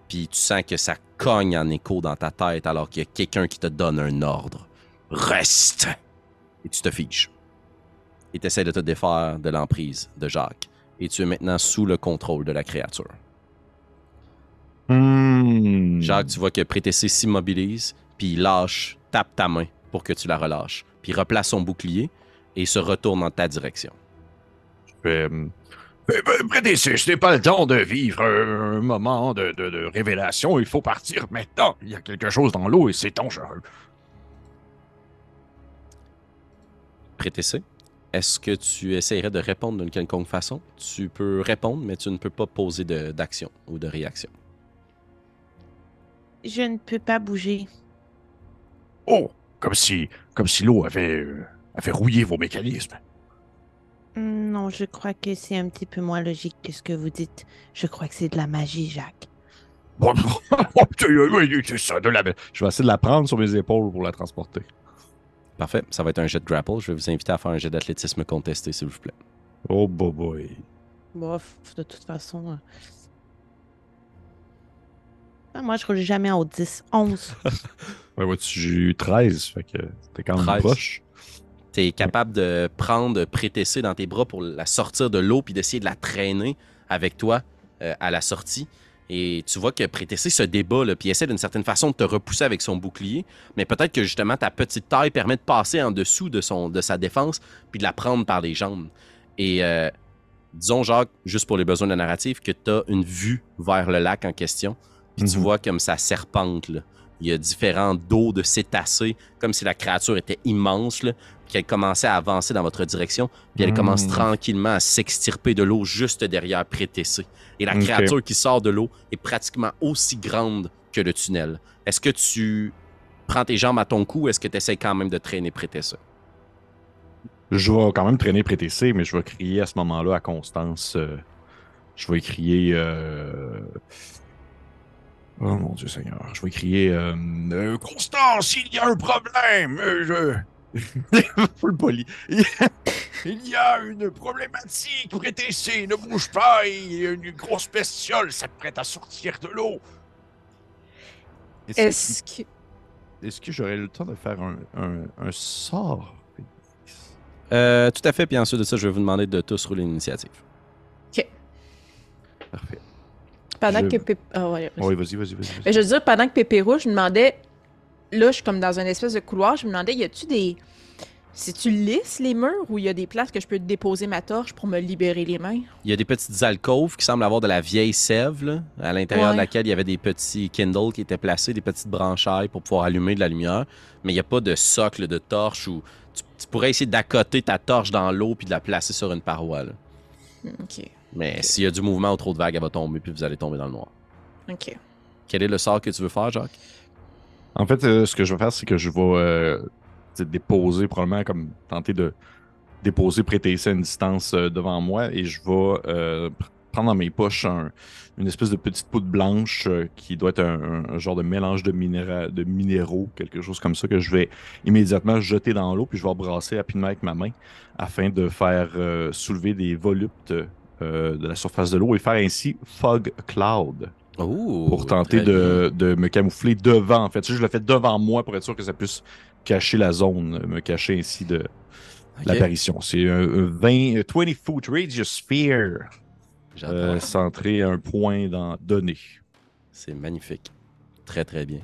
Puis tu sens que ça cogne en écho dans ta tête alors qu'il y a quelqu'un qui te donne un ordre. Reste! Et tu te fiches. Et tu essaies de te défaire de l'emprise de Jacques. Et tu es maintenant sous le contrôle de la créature. Hmm. Jacques, tu vois que Prétessé s'immobilise, puis il lâche, tape ta main pour que tu la relâches. Puis il replace son bouclier et se retourne dans ta direction. Euh, Prédécé, ce n'est pas le temps de vivre un, moment de, de- de révélation. Il faut partir maintenant. Il y a quelque chose dans l'eau et c'est dangereux. Prétessé, est-ce que tu essaierais de répondre d'une quelconque façon? Tu peux répondre, mais tu ne peux pas poser d'action ou de réaction. Je ne peux pas bouger. Oh, comme si, comme si l'eau avait, euh, avait rouillé vos mécanismes. Hmm, Non, je crois que c'est un petit peu moins logique que ce que vous dites. Je crois que c'est de la magie, Jacques. Bon, oui, c'est ça, de la... Je vais essayer de la prendre sur mes épaules pour la transporter. Parfait, ça va être un jet de grapple. Je vais vous inviter à faire un jet d'athlétisme contesté, s'il vous plaît. Oh, boy, boy. Bof, de toute façon. Ah, moi, je roule jamais en haut de 10. 11. Ouais, vois-tu, j'ai eu 13, fait que t'es quand même 13. proche. Tu es capable de prendre Prétessé dans tes bras pour la sortir de l'eau puis d'essayer de la traîner avec toi euh, à la sortie. Et tu vois que Prétessé se débat, là, puis essaie d'une certaine façon de te repousser avec son bouclier. Mais peut-être que justement ta petite taille permet de passer en dessous de, son, de sa défense puis de la prendre par les jambes. Et euh, disons, Jacques, juste pour les besoins de la narrative, que tu as une vue vers le lac en question. Puis tu Mhm. vois comme ça serpente. Là. Il y a différents dos de cétacés, comme si la créature était immense. Là puis qu'elle commençait à avancer dans votre direction, puis elle Mm. commence tranquillement à s'extirper de l'eau juste derrière Prétessé. Et la créature qui sort de l'eau est pratiquement aussi grande que le tunnel. Est-ce que tu prends tes jambes à ton cou ou est-ce que tu essaies quand même de traîner Prétessé? Je vais quand même traîner PTC, mais je vais crier à ce moment-là à Constance. euh, je vais crier. euh, Oh mon Dieu Seigneur. Je vais crier. euh, euh, Constance, il y a un problème. euh, je. Full poli. il y a une problématique. PTC, ne bouge pas. Il y a une grosse bestiole s'apprête à sortir de l'eau. Est-ce Est-ce que. est-ce que j'aurais le temps de faire un, un, un sort? Euh, tout à fait, puis ensuite de ça, je vais vous demander de tous rouler l'initiative. Parfait. Pendant Je- que Pép- ah, ouais, vas-y. Oui, vas-y, vas-y, vas-y. vas-y. Mais je veux dire, pendant que Pépé Rouge, je me demandais. Là, je suis comme dans une espèce de couloir. Je me demandais, y a-tu des. Si tu lisses les murs ou il y a des places que je peux déposer ma torche pour me libérer les mains? Il y a des petites alcôves qui semblent avoir de la vieille sève, là, à l'intérieur Ouais. de laquelle il y avait des petits Kindle qui étaient placés, des petites branchailles pour pouvoir allumer de la lumière. Mais il n'y a pas de socle de torche où tu, tu pourrais essayer d'accoter ta torche dans l'eau puis de la placer sur une paroi. là. Ok. Mais s'il y a du mouvement ou trop de vagues, elle va tomber puis vous allez tomber dans le noir. Ok. Quel est le sort que tu veux faire, Jacques? En fait, euh, ce que je vais faire, c'est que je vais euh, déposer, probablement, comme tenter de déposer, prêter ça à une distance euh, devant moi et je vais euh, pr- prendre dans mes poches un- une espèce de petite poudre blanche euh, qui doit être un, un- un genre de mélange de, minéra- de minéraux, quelque chose comme ça, que je vais immédiatement jeter dans l'eau puis je vais brasser rapidement avec ma main afin de faire euh, soulever des voluptes euh, de la surface de l'eau et faire ainsi Fog Cloud pour tenter de, de me camoufler devant. En fait, je le fais devant moi pour être sûr que ça puisse cacher la zone, me cacher ainsi de l'apparition. C'est un, un 20, un 20 foot radius sphere euh, centré à un point dans donné. C'est magnifique. Très, très bien.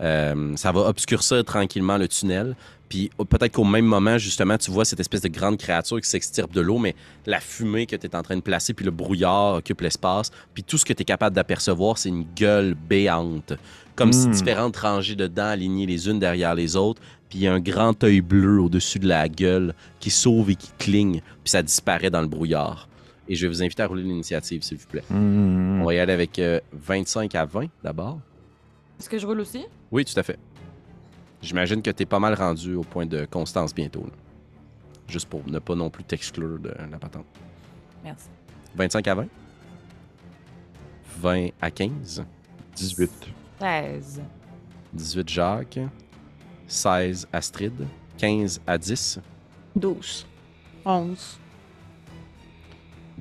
Euh, ça va obscurcir tranquillement le tunnel. Puis oh, peut-être qu'au même moment, justement, tu vois cette espèce de grande créature qui s'extirpe de l'eau, mais la fumée que tu es en train de placer, puis le brouillard occupe l'espace. Puis tout ce que tu es capable d'apercevoir, c'est une gueule béante. Comme si Hmm. différentes rangées de dents alignées les unes derrière les autres. Puis il y a un grand œil bleu au-dessus de la gueule qui sauve et qui cligne. Puis ça disparaît dans le brouillard. Et je vais vous inviter à rouler l'initiative, s'il vous plaît. Hmm. On va y aller avec euh, 25 à 20 d'abord. Est-ce que je roule aussi? Oui, tout à fait. J'imagine que tu es pas mal rendu au point de constance bientôt. là. Juste pour ne pas non plus t'exclure de la patente. Merci. 25 à 20. 20 à 15. 18. 16. 18 Jacques. 16 Astrid. 15 à 10. 12. 11.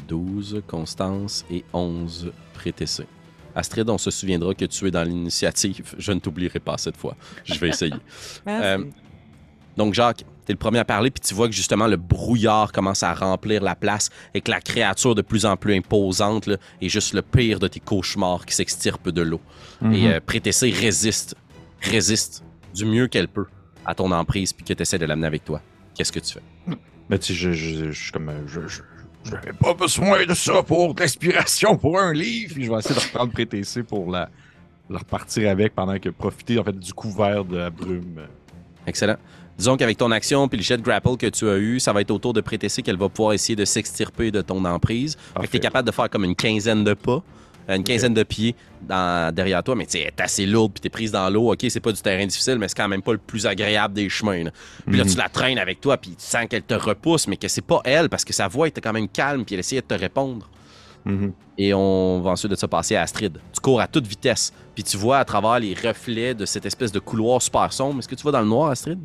12 Constance et 11 Prétessé. Astrid, on se souviendra que tu es dans l'initiative. Je ne t'oublierai pas cette fois. Je vais essayer. Merci. Euh, Donc, Jacques, t'es le premier à parler, puis tu vois que justement le brouillard commence à remplir la place et que la créature de plus en plus imposante là, est juste le pire de tes cauchemars qui s'extirpe de l'eau. Mhm. Et euh, Prétessé résiste, résiste du mieux qu'elle peut à ton emprise, puis que tu essaies de l'amener avec toi. Qu'est-ce que tu fais? Mais tu sais, je, je, je suis comme. euh, Je, je, j'avais pas besoin de ça pour de l'inspiration pour un livre. Puis je vais essayer de reprendre PTC pour la, la repartir avec pendant que profiter en fait du couvert de la brume. Excellent. Disons qu'avec ton action puis le jet de grapple que tu as eu, ça va être au tour de Prétessé qu'elle va pouvoir essayer de s'extirper de ton emprise. Fait que Parfait. t'es capable de faire comme une quinzaine de pas, euh, une quinzaine de pieds dans- derrière toi, mais tu sais, elle est assez lourde, puis t'es prise dans l'eau. OK, c'est pas du terrain difficile, mais c'est quand même pas le plus agréable des chemins. là. Puis là, Mhm. tu la traînes avec toi, puis tu sens qu'elle te repousse, mais que c'est pas elle, parce que sa voix était quand même calme, puis elle essayait de te répondre. Mhm. Et on va ensuite de ça passer à Astrid. Tu cours à toute vitesse, puis tu vois à travers les reflets de cette espèce de couloir super sombre. Est-ce que tu vois dans le noir, Astrid?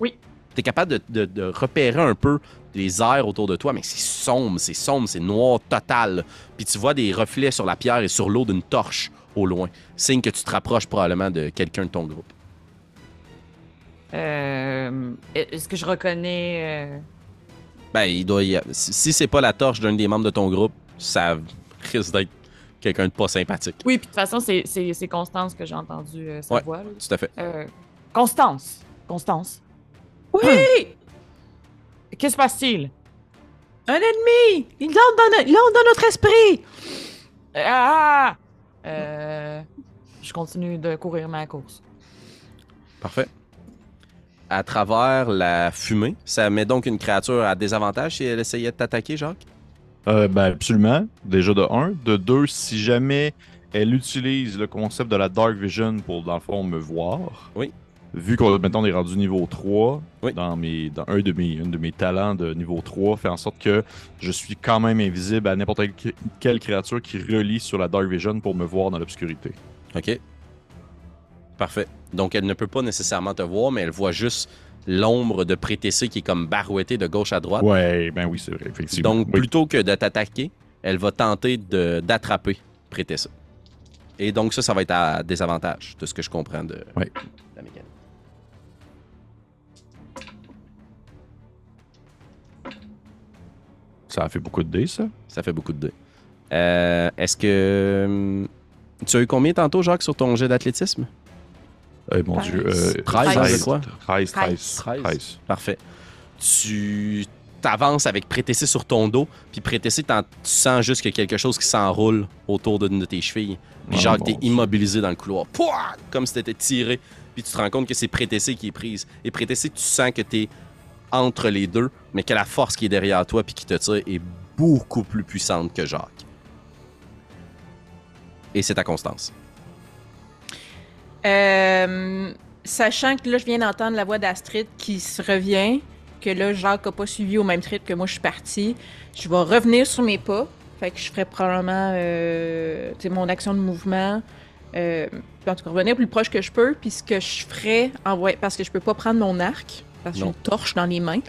Oui. Tu es capable de, de- de repérer un peu les airs autour de toi, mais c'est sombre, c'est sombre, c'est noir total. Puis tu vois des reflets sur la pierre et sur l'eau d'une torche au loin. Signe que tu te rapproches probablement de quelqu'un de ton groupe. Euh, Est-ce que je reconnais. euh, Ben, il doit y a- Si c'est pas la torche d'un des membres de ton groupe, ça risque d'être quelqu'un de pas sympathique. Oui, puis de toute façon, c'est- Constance que j'ai entendu euh, sa Ouais. voix. là. Tout à fait. Constance. Constance. Oui! Que se passe-t-il? Un ennemi! Il entre dans, no- il entre dans notre esprit! Ah! Euh, je continue de courir ma course. Parfait. À travers la fumée, ça met donc une créature à désavantage si elle essayait de t'attaquer, Jacques? Euh, ben absolument. Déjà de un. De deux, si jamais elle utilise le concept de la Dark Vision pour, dans le fond, me voir. Oui. Vu qu'on maintenant on est rendu niveau 3, Oui. dans, mes, dans un de mes, de mes talents de niveau 3, fait en sorte que je suis quand même invisible à n'importe quelle, créature qui relie sur la Dark Vision pour me voir dans l'obscurité. OK. Parfait. Donc, elle ne peut pas nécessairement te voir, mais elle voit juste l'ombre de Prétessé qui est comme barouettée de gauche à droite. Ouais, ben oui, c'est vrai, effectivement. Donc, Oui. plutôt que de t'attaquer, elle va tenter d'attraper Prétessé. Et donc, ça, ça va être à désavantage, de ce que je comprends de Ouais. Ça a fait beaucoup de dés, ça. Ça fait beaucoup de dés. Euh, Est-ce que. hum, Tu as eu combien tantôt, Jacques, sur ton jet d'athlétisme? Eh mon dieu. Euh, 13, Treize. je crois. 13, 13, 13. 13. Parfait. Tu t'avances avec Prétessé sur ton dos, puis Prétessé, tu sens juste qu'il y a quelque chose qui s'enroule autour d'une de tes chevilles. Puis Oh, Jacques, t'es immobilisé dans le couloir. Pouah! Comme si t'étais tiré. Puis tu te rends compte que c'est Prétessé qui est prise. Et Prétessé, tu sens que t'es entre les deux, mais que la force qui est derrière toi puis qui te tire est beaucoup plus puissante que Jacques. Et c'est ta constance. Euh, sachant que là, je viens d'entendre la voix d'Astrid qui se revient, que là, Jacques n'a pas suivi au même rythme que moi, je suis partie. Je vais revenir sur mes pas. Fait que je ferai probablement euh, mon action de mouvement. Euh, en tout cas, revenir plus proche que je peux. Puis ce que je voy- parce que je peux pas prendre mon arc, parce que j'ai une torche dans les mains,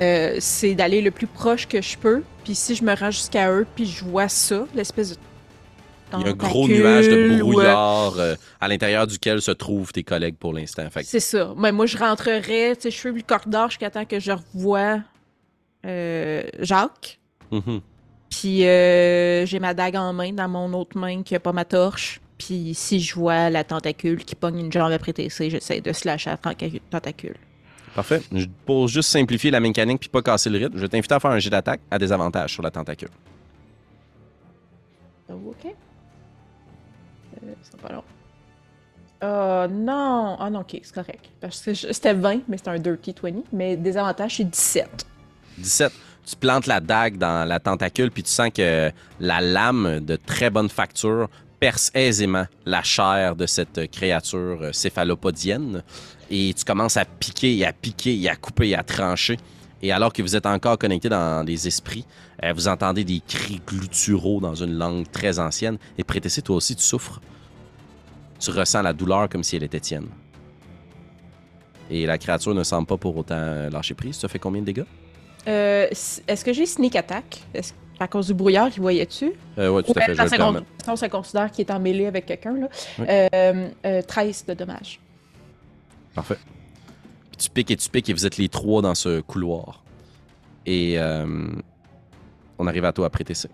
euh, c'est d'aller le plus proche que je peux. Puis si je me rends jusqu'à eux, puis je vois ça, l'espèce de. Il y a un gros nuage de euh, brouillard euh, à l'intérieur duquel se trouvent tes collègues pour l'instant. Que- C'est ça. Mais moi, je rentrerais, tu sais, je fais le corridor jusqu'à temps que je revoie euh, Jacques. Mhm. Puis euh, j'ai ma dague en main dans mon autre main qui a pas ma torche. Puis si je vois la tentacule qui pogne une jambe après TC, j'essaie de slasher la tentacu- tentacule. Parfait. Pour juste simplifier la mécanique puis pas casser le rythme, je vais t'inviter à faire un jet d'attaque à désavantage sur la tentacule. Oh, ok. Euh, c'est pas long. Oh non! Ah non, ok, c'est correct. Parce que c'était 20, mais c'était un dirty 20. Mais désavantage, c'est 17. 17. Tu plantes la dague dans la tentacule, puis tu sens que la lame de très bonne facture perce aisément la chair de cette créature euh, céphalopodienne. Et tu commences à piquer et à piquer et à couper et à trancher. Et alors que vous êtes encore connecté dans les esprits, euh, vous entendez des cris gluturaux dans une langue très ancienne. Et Prétessé, toi aussi, tu souffres. Tu ressens la douleur comme si elle était tienne. Et la créature ne semble pas pour autant lâcher prise. Ça fait combien de dégâts? Euh, Est-ce que j'ai sneak attack? À cause du brouillard, il voyait-tu? Euh, ouais, tout à Ouais, fait. Je vais que le con- ça considère qu'il est en mêlée avec quelqu'un. là. Oui. Euh, euh, 13 de dommages. Parfait. Puis tu piques et tu piques et vous êtes les trois dans ce couloir. Et euh, on arrive à toi après TC.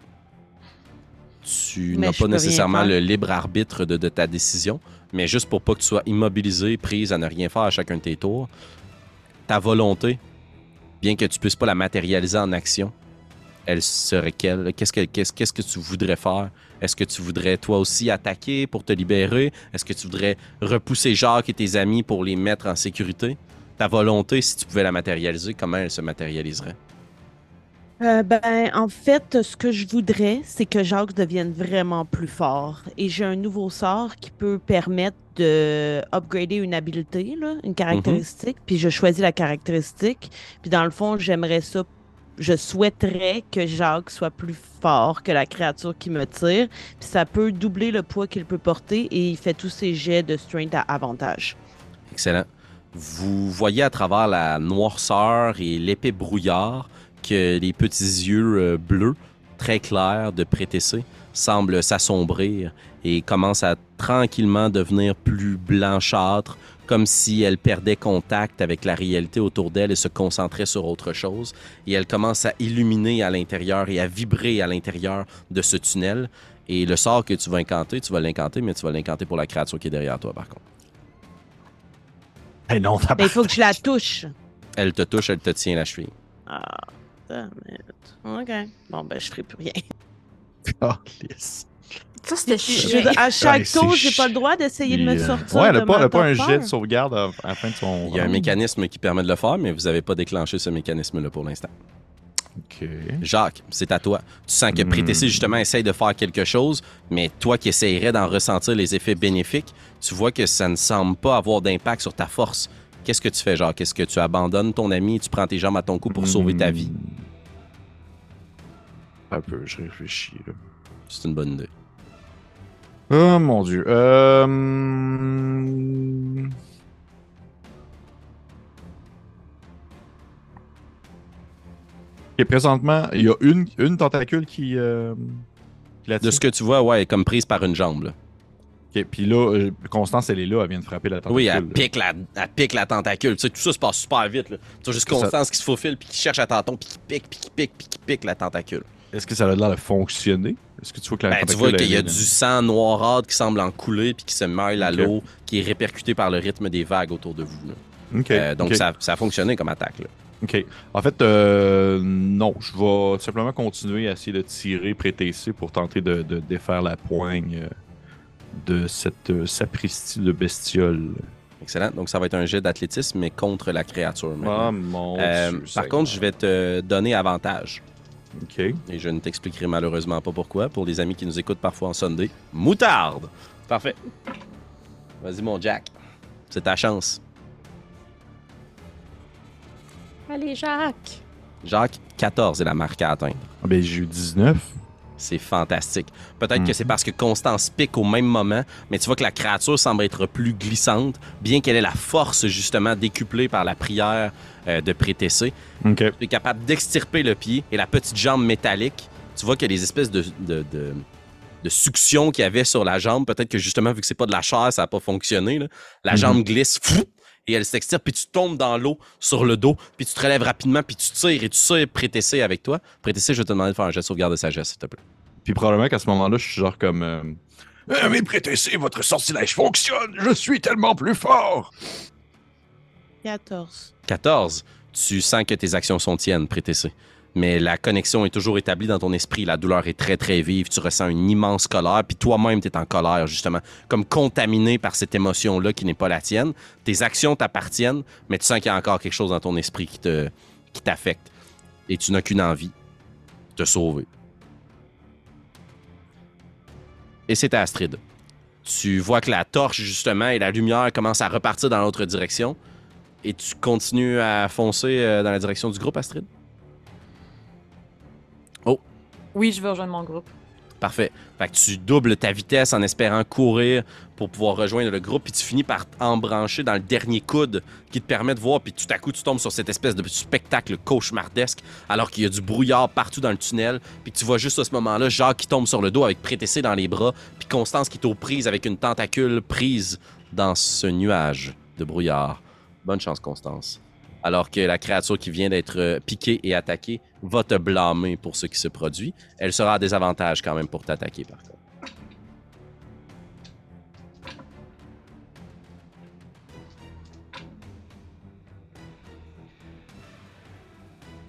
Tu n'as pas nécessairement le libre arbitre de, de ta décision, mais juste pour pas que tu sois immobilisé, prise à ne rien faire à chacun de tes tours, ta volonté, bien que tu puisses pas la matérialiser en action, elle serait quelle? Qu'est-ce que, qu'est-ce, qu'est-ce que tu voudrais faire? Est-ce que tu voudrais toi aussi attaquer pour te libérer? Est-ce que tu voudrais repousser Jacques et tes amis pour les mettre en sécurité? Ta volonté, si tu pouvais la matérialiser, comment elle se matérialiserait? Euh, ben, en fait, ce que je voudrais, c'est que Jacques devienne vraiment plus fort. Et j'ai un nouveau sort qui peut permettre de upgrader une habileté, là, une caractéristique. Puis je choisis la caractéristique. Puis dans le fond, j'aimerais ça. Je souhaiterais que Jacques soit plus fort que la créature qui me tire. Puis ça peut doubler le poids qu'il peut porter et il fait tous ses jets de strength à avantage. Excellent. Vous voyez à travers la noirceur et l'épais brouillard que les petits yeux euh, bleus, très clairs de Prétessé, semblent s'assombrir et commencent à tranquillement devenir plus blanchâtres, comme si elle perdait contact avec la réalité autour d'elle et se concentrait sur autre chose. Et elle commence à illuminer à l'intérieur et à vibrer à l'intérieur de ce tunnel. Et le sort que tu vas incanter, tu vas l'incanter, mais tu vas l'incanter pour la créature qui est derrière toi, par contre. Eh non, t'as Ben, il faut que je la touche. Elle te touche, elle te tient la cheville. Ah, damn it. OK. Bon, ben, je ferai plus rien. pas. Calice. Ça, c'était dire, à chaque Ouais, tour, j'ai pas le droit d'essayer de me euh, sortir. Ouais, elle de a pas, pas un jet de sauvegarde à, à la fin de son. Il y a un mécanisme qui permet de le faire, mais vous n'avez pas déclenché ce mécanisme-là pour l'instant. Ok. Jacques, c'est à toi. Tu sens que Hmm. Prétessé, justement, essaye de faire quelque chose, mais toi qui essayerais d'en ressentir les effets bénéfiques, tu vois que ça ne semble pas avoir d'impact sur ta force. Qu'est-ce que tu fais, Jacques? Est-ce que tu abandonnes ton ami et tu prends tes jambes à ton cou pour sauver ta vie? Un peu, je réfléchis. Là. C'est une bonne idée. Oh mon dieu. Euh... Ok, présentement, il y a une, une tentacule qui, euh, qui De ce que tu vois, ouais, elle est comme prise par une jambe. là. Ok, puis là, euh, Constance, elle est là, elle vient de frapper la tentacule. Oui, elle pique, la, elle pique la tentacule. Tu sais, tout ça se passe super vite. Là. Tu as juste ça. Constance qui se faufile, puis qui cherche à tâton, puis qui pique, puis qui pique, puis qui pique la tentacule. Est-ce que ça a l'air de fonctionner? Est-ce que tu vois que la Ben, tu vois qu'il y a du sang noirâtre qui semble en couler puis qui se mêle à Ok. l'eau, qui est répercuté par le rythme des vagues autour de vous. là. Ok, Euh, donc ok, Ça, ça a fonctionné comme attaque. là. ok. En fait, euh, non, je vais tout simplement continuer à essayer de tirer pré-TC pour tenter de, de défaire la poigne euh, de cette euh, sapristi de bestiole. Excellent. Donc ça va être un jet d'athlétisme, mais contre la créature. maintenant. Ah mon Euh, Dieu. par contre, je vais te donner avantage. Ok. Et je ne t'expliquerai malheureusement pas pourquoi. Pour les amis qui nous écoutent parfois en Sunday. Moutarde! Parfait. Vas-y, mon Jack. C'est ta chance. Allez, Jacques! Jacques, 14 est la marque à atteindre. Ah ben, j'ai eu 19. C'est fantastique. Peut-être que Mhm. c'est parce que Constance pique au même moment, mais tu vois que la créature semble être plus glissante, bien qu'elle ait la force justement décuplée par la prière euh, de Prétessé. Tu es capable d'extirper le pied et la petite jambe métallique. Tu vois qu'il y a des espèces de, de, de, de succion qu'il y avait sur la jambe. Peut-être que justement, vu que c'est pas de la chair, ça n'a pas fonctionné. là. La Mhm. jambe glisse fou, et elle s'extire, puis tu tombes dans l'eau sur le dos, puis tu te relèves rapidement, puis tu tires et tu tires Prétessé avec toi. Prétessé, je vais te demander de faire un jet de sauvegarde de sagesse, s'il te plaît. Puis probablement qu'à ce moment-là, je suis genre comme. Euh, Ah, mais prêtez votre sortilège fonctionne! Je suis tellement plus fort! 14. 14, tu sens que tes actions sont tiennes, Prétessé. Mais la connexion est toujours établie dans ton esprit. La douleur est très, très vive. Tu ressens une immense colère. Puis toi-même, tu es en colère, justement. Comme contaminé par cette émotion-là qui n'est pas la tienne. Tes actions t'appartiennent, mais tu sens qu'il y a encore quelque chose dans ton esprit qui qui t'affecte. Et tu n'as qu'une envie. Te sauver. Et c'est à Astrid. Tu vois que la torche, justement, et la lumière commencent à repartir dans l'autre direction. Et tu continues à foncer euh, dans la direction du groupe, Astrid? Oui, je vais rejoindre mon groupe. Parfait. Fait que tu doubles ta vitesse en espérant courir pour pouvoir rejoindre le groupe, puis tu finis par embrancher dans le dernier coude qui te permet de voir, puis tout à coup, tu tombes sur cette espèce de spectacle cauchemardesque, alors qu'il y a du brouillard partout dans le tunnel, puis tu vois juste à ce moment-là Jacques qui tombe sur le dos avec Prétessé dans les bras, puis Constance qui est aux prises avec une tentacule prise dans ce nuage de brouillard. Bonne chance, Constance. Alors que la créature qui vient d'être euh, piquée et attaquée va te blâmer pour ce qui se produit. Elle sera à désavantage quand même pour t'attaquer, par contre.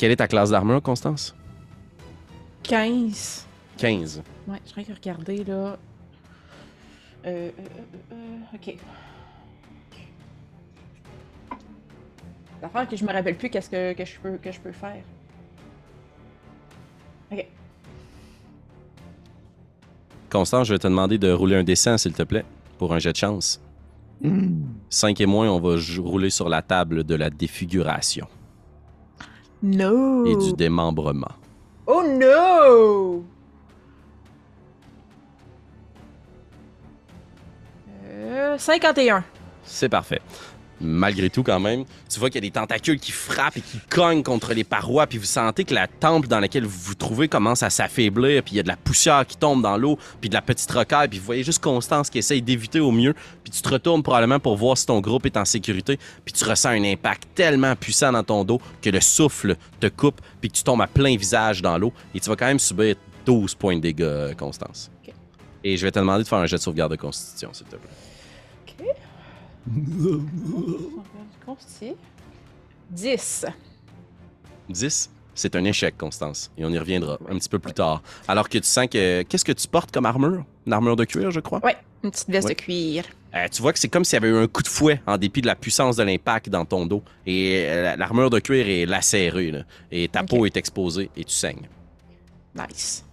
Quelle est ta classe d'armure, Constance? 15. 15. Ouais, je vais regarder là. Euh, euh, euh, ok. L'affaire que je me rappelle plus qu'est-ce que, que, je peux, que je peux faire. Ok. Constance, je vais te demander de rouler un dessin, s'il te plaît, pour un jet de chance. 5 et moins, on va rouler sur la table de la défiguration No! et du démembrement. Oh no! Euh, 51. C'est parfait. Malgré tout, quand même, tu vois qu'il y a des tentacules qui frappent et qui cognent contre les parois, puis vous sentez que la temple dans laquelle vous vous trouvez commence à s'affaiblir, puis il y a de la poussière qui tombe dans l'eau, puis de la petite rocaille, puis vous voyez juste Constance qui essaye d'éviter au mieux, puis tu te retournes probablement pour voir si ton groupe est en sécurité, puis tu ressens un impact tellement puissant dans ton dos que le souffle te coupe, puis que tu tombes à plein visage dans l'eau, et tu vas quand même subir 12 points de dégâts, euh, Constance. Et je vais te demander de faire un jet de sauvegarde de constitution, s'il te plaît. Consti. 10. 10, c'est un échec, Constance. Et on y reviendra un petit peu plus tard. Alors que tu sens que. Qu'est-ce que tu portes comme armure? Une armure de cuir, je crois? Ouais, une petite veste Ouais. de cuir. Euh, tu vois que c'est comme s'il y avait eu un coup de fouet en dépit de la puissance de l'impact dans ton dos. Et euh, l'armure de cuir est lacérée, là. Et ta peau est exposée et tu saignes. Nice.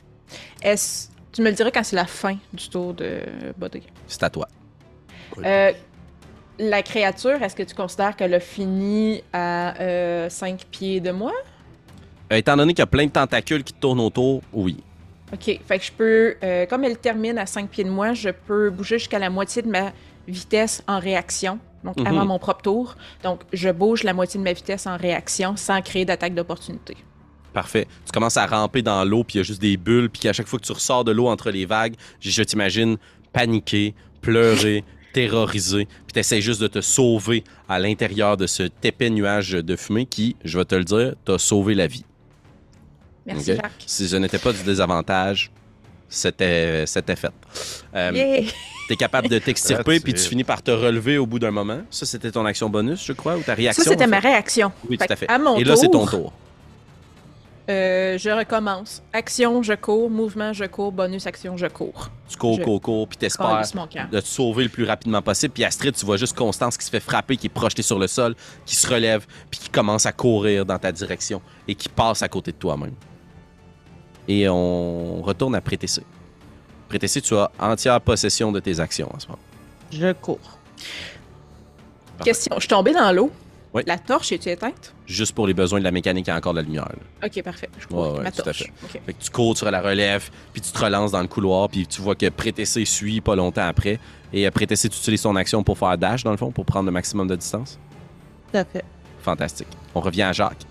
Est-ce. Tu me le diras quand c'est la fin du tour de Bodé. C'est à toi. Euh, la créature, est-ce que tu considères qu'elle a fini à 5 pieds de moi? Euh, étant donné qu'il y a plein de tentacules qui tournent autour, oui. Ok, fait que je peux, euh, comme elle termine à 5 pieds de moi, je peux bouger jusqu'à la moitié de ma vitesse en réaction, donc Mhm. avant mon propre tour. Donc, je bouge la moitié de ma vitesse en réaction sans créer d'attaque d'opportunité. Parfait. Tu commences à ramper dans l'eau, puis il y a juste des bulles, puis à chaque fois que tu ressors de l'eau entre les vagues, je t'imagine paniquer, pleurer, terrorisé, puis tu essaies juste de te sauver à l'intérieur de ce épais nuage de fumée qui, je vais te le dire, t'a sauvé la vie. Merci, Ok? Jacques. Si je n'étais pas du désavantage, c'était c'était fait. Euh, Yeah! T'es capable de t'extirper, puis tu finis par te relever au bout d'un moment. Ça, c'était ton action bonus, je crois, ou ta réaction. Ça, c'était en ma fait? réaction. Oui, tout Fait à fait. À mon Et là, c'est ton tour. Euh, je recommence. Action, je cours. Mouvement, je cours. Bonus, action, je cours. Tu cours, Je- cours, cours, puis t'espères de te sauver le plus rapidement possible. Puis Astrid, tu vois juste Constance qui se fait frapper, qui est projetée sur le sol, qui se relève, puis qui commence à courir dans ta direction et qui passe à côté de toi-même. Et on retourne à Prétessé. Prétessé, tu as entière possession de tes actions en ce moment. Je cours. Question. Je suis tombée dans l'eau. Oui. La torche est-tu éteinte? Juste pour les besoins de la mécanique, il y a encore de la lumière. là. Ok, parfait. Je Ouais, crois ouais, ma tout à torche. fait. Ok. Fait que tu cours sur la relève, puis tu te relances dans le couloir, puis tu vois que Prétessé suit pas longtemps après. Et euh, Prétessé, tu utilises son action pour faire dash, dans le fond, pour prendre le maximum de distance? Tout à fait. Fantastique. On revient à Jacques.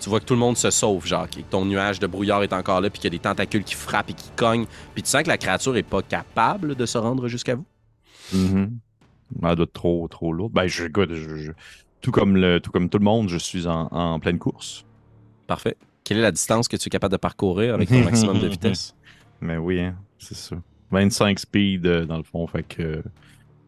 Tu vois que tout le monde se sauve, Jacques, et que ton nuage de brouillard est encore là, puis qu'il y a des tentacules qui frappent et qui cognent, puis tu sens que la créature est pas capable de se rendre jusqu'à vous? Mhm. Elle doit être trop, trop lourde. Ben, je, écoute, je- je- tout, comme le, tout comme tout le monde, je suis en, en pleine course. Parfait. Quelle est la distance que tu es capable de parcourir avec ton maximum de vitesse? Mais oui, hein, c'est ça. 25 speed euh, dans le fond, fait que euh,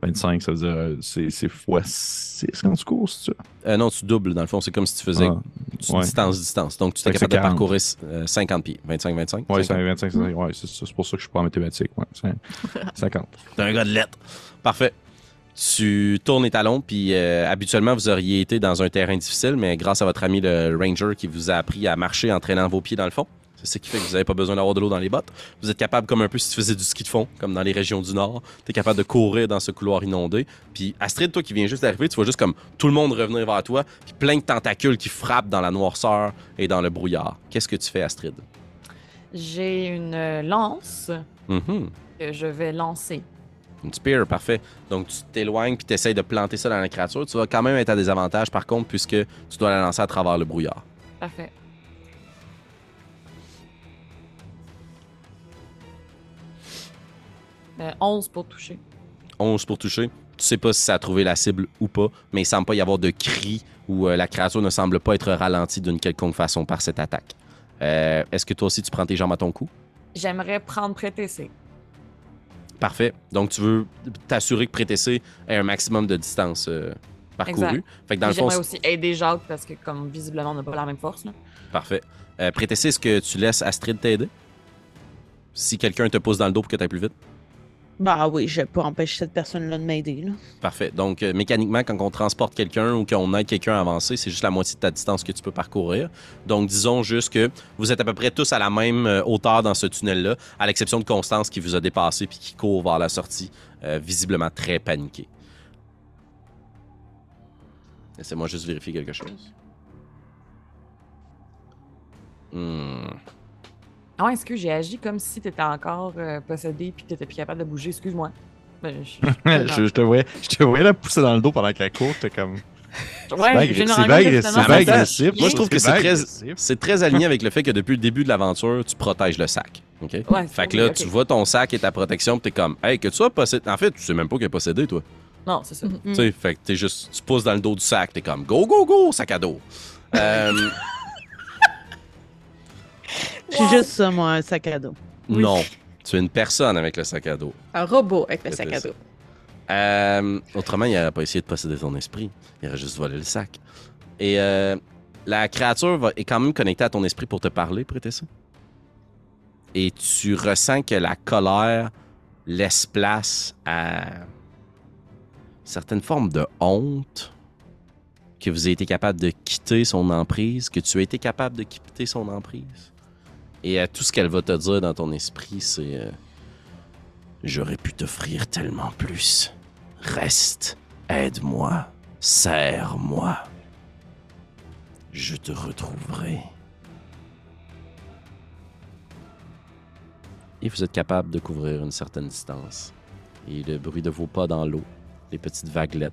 25, ça veut dire euh, c'est c'est fois 6 quand tu cours, c'est ça? Euh, non, tu doubles, dans le fond. C'est comme si tu faisais Ah, tu- ouais. distance, distance. Donc, tu es capable de c'est 40. parcourir euh, 50 pieds. 25, 25. Ouais, 50. c'est 25, c'est ouais, c'est. C'est pour ça que je suis pas en mathématiques. Ouais, c'est 50. T'es un gars de lettres. Parfait. Tu tournes les talons, puis euh, habituellement, vous auriez été dans un terrain difficile, mais grâce à votre ami le Ranger qui vous a appris à marcher en traînant vos pieds dans le fond, c'est ce qui fait que vous n'avez pas besoin d'avoir de l'eau dans les bottes. Vous êtes capable, comme un peu si tu faisais du ski de fond, comme dans les régions du Nord, tu es capable de courir dans ce couloir inondé. Puis Astrid, toi qui viens juste d'arriver, tu vois juste comme tout le monde revenir vers toi, puis plein de tentacules qui frappent dans la noirceur et dans le brouillard. Qu'est-ce que tu fais, Astrid? J'ai une euh, lance Mhm. que je vais lancer. Une spear, parfait. Donc, tu t'éloignes puis tu essayes de planter ça dans la créature. Tu vas quand même être à désavantage, par contre, puisque tu dois la lancer à travers le brouillard. Parfait. Euh, 11 pour toucher. 11 pour toucher. Tu sais pas si ça a trouvé la cible ou pas, mais il semble pas y avoir de cri ou euh, la créature ne semble pas être ralentie d'une quelconque façon par cette attaque. Euh, Est-ce que toi aussi tu prends tes jambes à ton cou? J'aimerais prendre prétessé. Parfait. Donc tu veux t'assurer que Prétessé ait un maximum de distance euh, parcourue. Exact. Fait que dans le fond, J'aimerais aussi aider Jacques parce que, comme visiblement, on n'a pas la même force. Là. Parfait. Euh, Prétessé, est-ce que tu laisses Astrid t'aider? Si quelqu'un te pousse dans le dos pour que tu ailles plus vite? Bah oui, je peux empêcher cette personne-là de m'aider. Parfait. Donc, euh, mécaniquement, quand on transporte quelqu'un ou qu'on aide quelqu'un à avancer, c'est juste la moitié de ta distance que tu peux parcourir. Donc, disons juste que vous êtes à peu près tous à la même euh, hauteur dans ce tunnel-là, à l'exception de Constance qui vous a dépassé puis qui court vers la sortie, euh, visiblement très paniquée. Laissez-moi juste vérifier quelque chose. Hmm. Ah ouais, est-ce que j'ai agi comme si tu étais encore euh, possédé puis que tu plus capable de bouger? Excuse-moi. Ben, je- je, je te voyais, je te voyais la pousser dans le dos pendant qu'elle court. T'es comme. Ouais, c'est bien agressif. Moi, je trouve que c'est très- très aligné avec le fait que depuis le début de l'aventure, tu protèges le sac. OK? Ouais, fait que là, tu vois ton sac et ta protection, t'es comme, hey, que tu sois possédé. En fait, tu sais même pas qu'il est possédé, toi. Non, c'est ça. Tu sais, fait que t'es juste, tu pousses dans le dos du sac, t'es comme, go, go, go, sac à dos. Euh, Je suis juste ça, moi, un sac à dos. Non, tu es une personne avec le sac à dos. Un robot avec le sac à dos. Euh, autrement, il n'aurait pas essayé de posséder ton esprit. Il aurait juste volé le sac. Et euh, la créature va, est quand même connectée à ton esprit pour te parler, prêter ça. Et tu ressens que la colère laisse place à certaines formes de honte, que vous avez été capable de quitter son emprise, que tu as été capable de quitter son emprise. Et euh, tout ce qu'elle va te dire dans ton esprit, c'est... euh, J'aurais pu t'offrir tellement plus. Reste, aide-moi, serre-moi. Je te retrouverai. Et vous êtes capable de couvrir une certaine distance. Et le bruit de vos pas dans l'eau, les petites vaguelettes,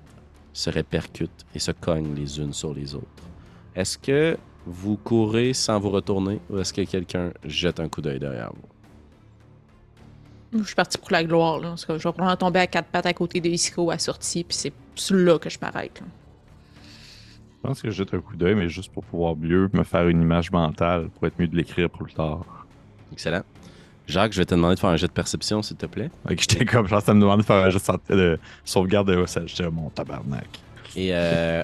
se répercutent et se cognent les unes sur les autres. Est-ce que vous courez sans vous retourner ou est-ce que quelqu'un jette un coup d'œil derrière vous? Je suis parti pour la gloire. Là. Parce que je vais probablement tomber à quatre pattes à côté de Isco à sortie, puis c'est là que je m'arrête. Je pense que je jette un coup d'œil, mais juste pour pouvoir mieux me faire une image mentale, pour être mieux de l'écrire plus tard. Excellent. Jacques, je vais te demander de faire un jet de perception, s'il te plaît. Que j'étais comme, genre, ça me demande de faire un jet de sauvegarde de OSL. J'étais mon tabarnak. Et euh,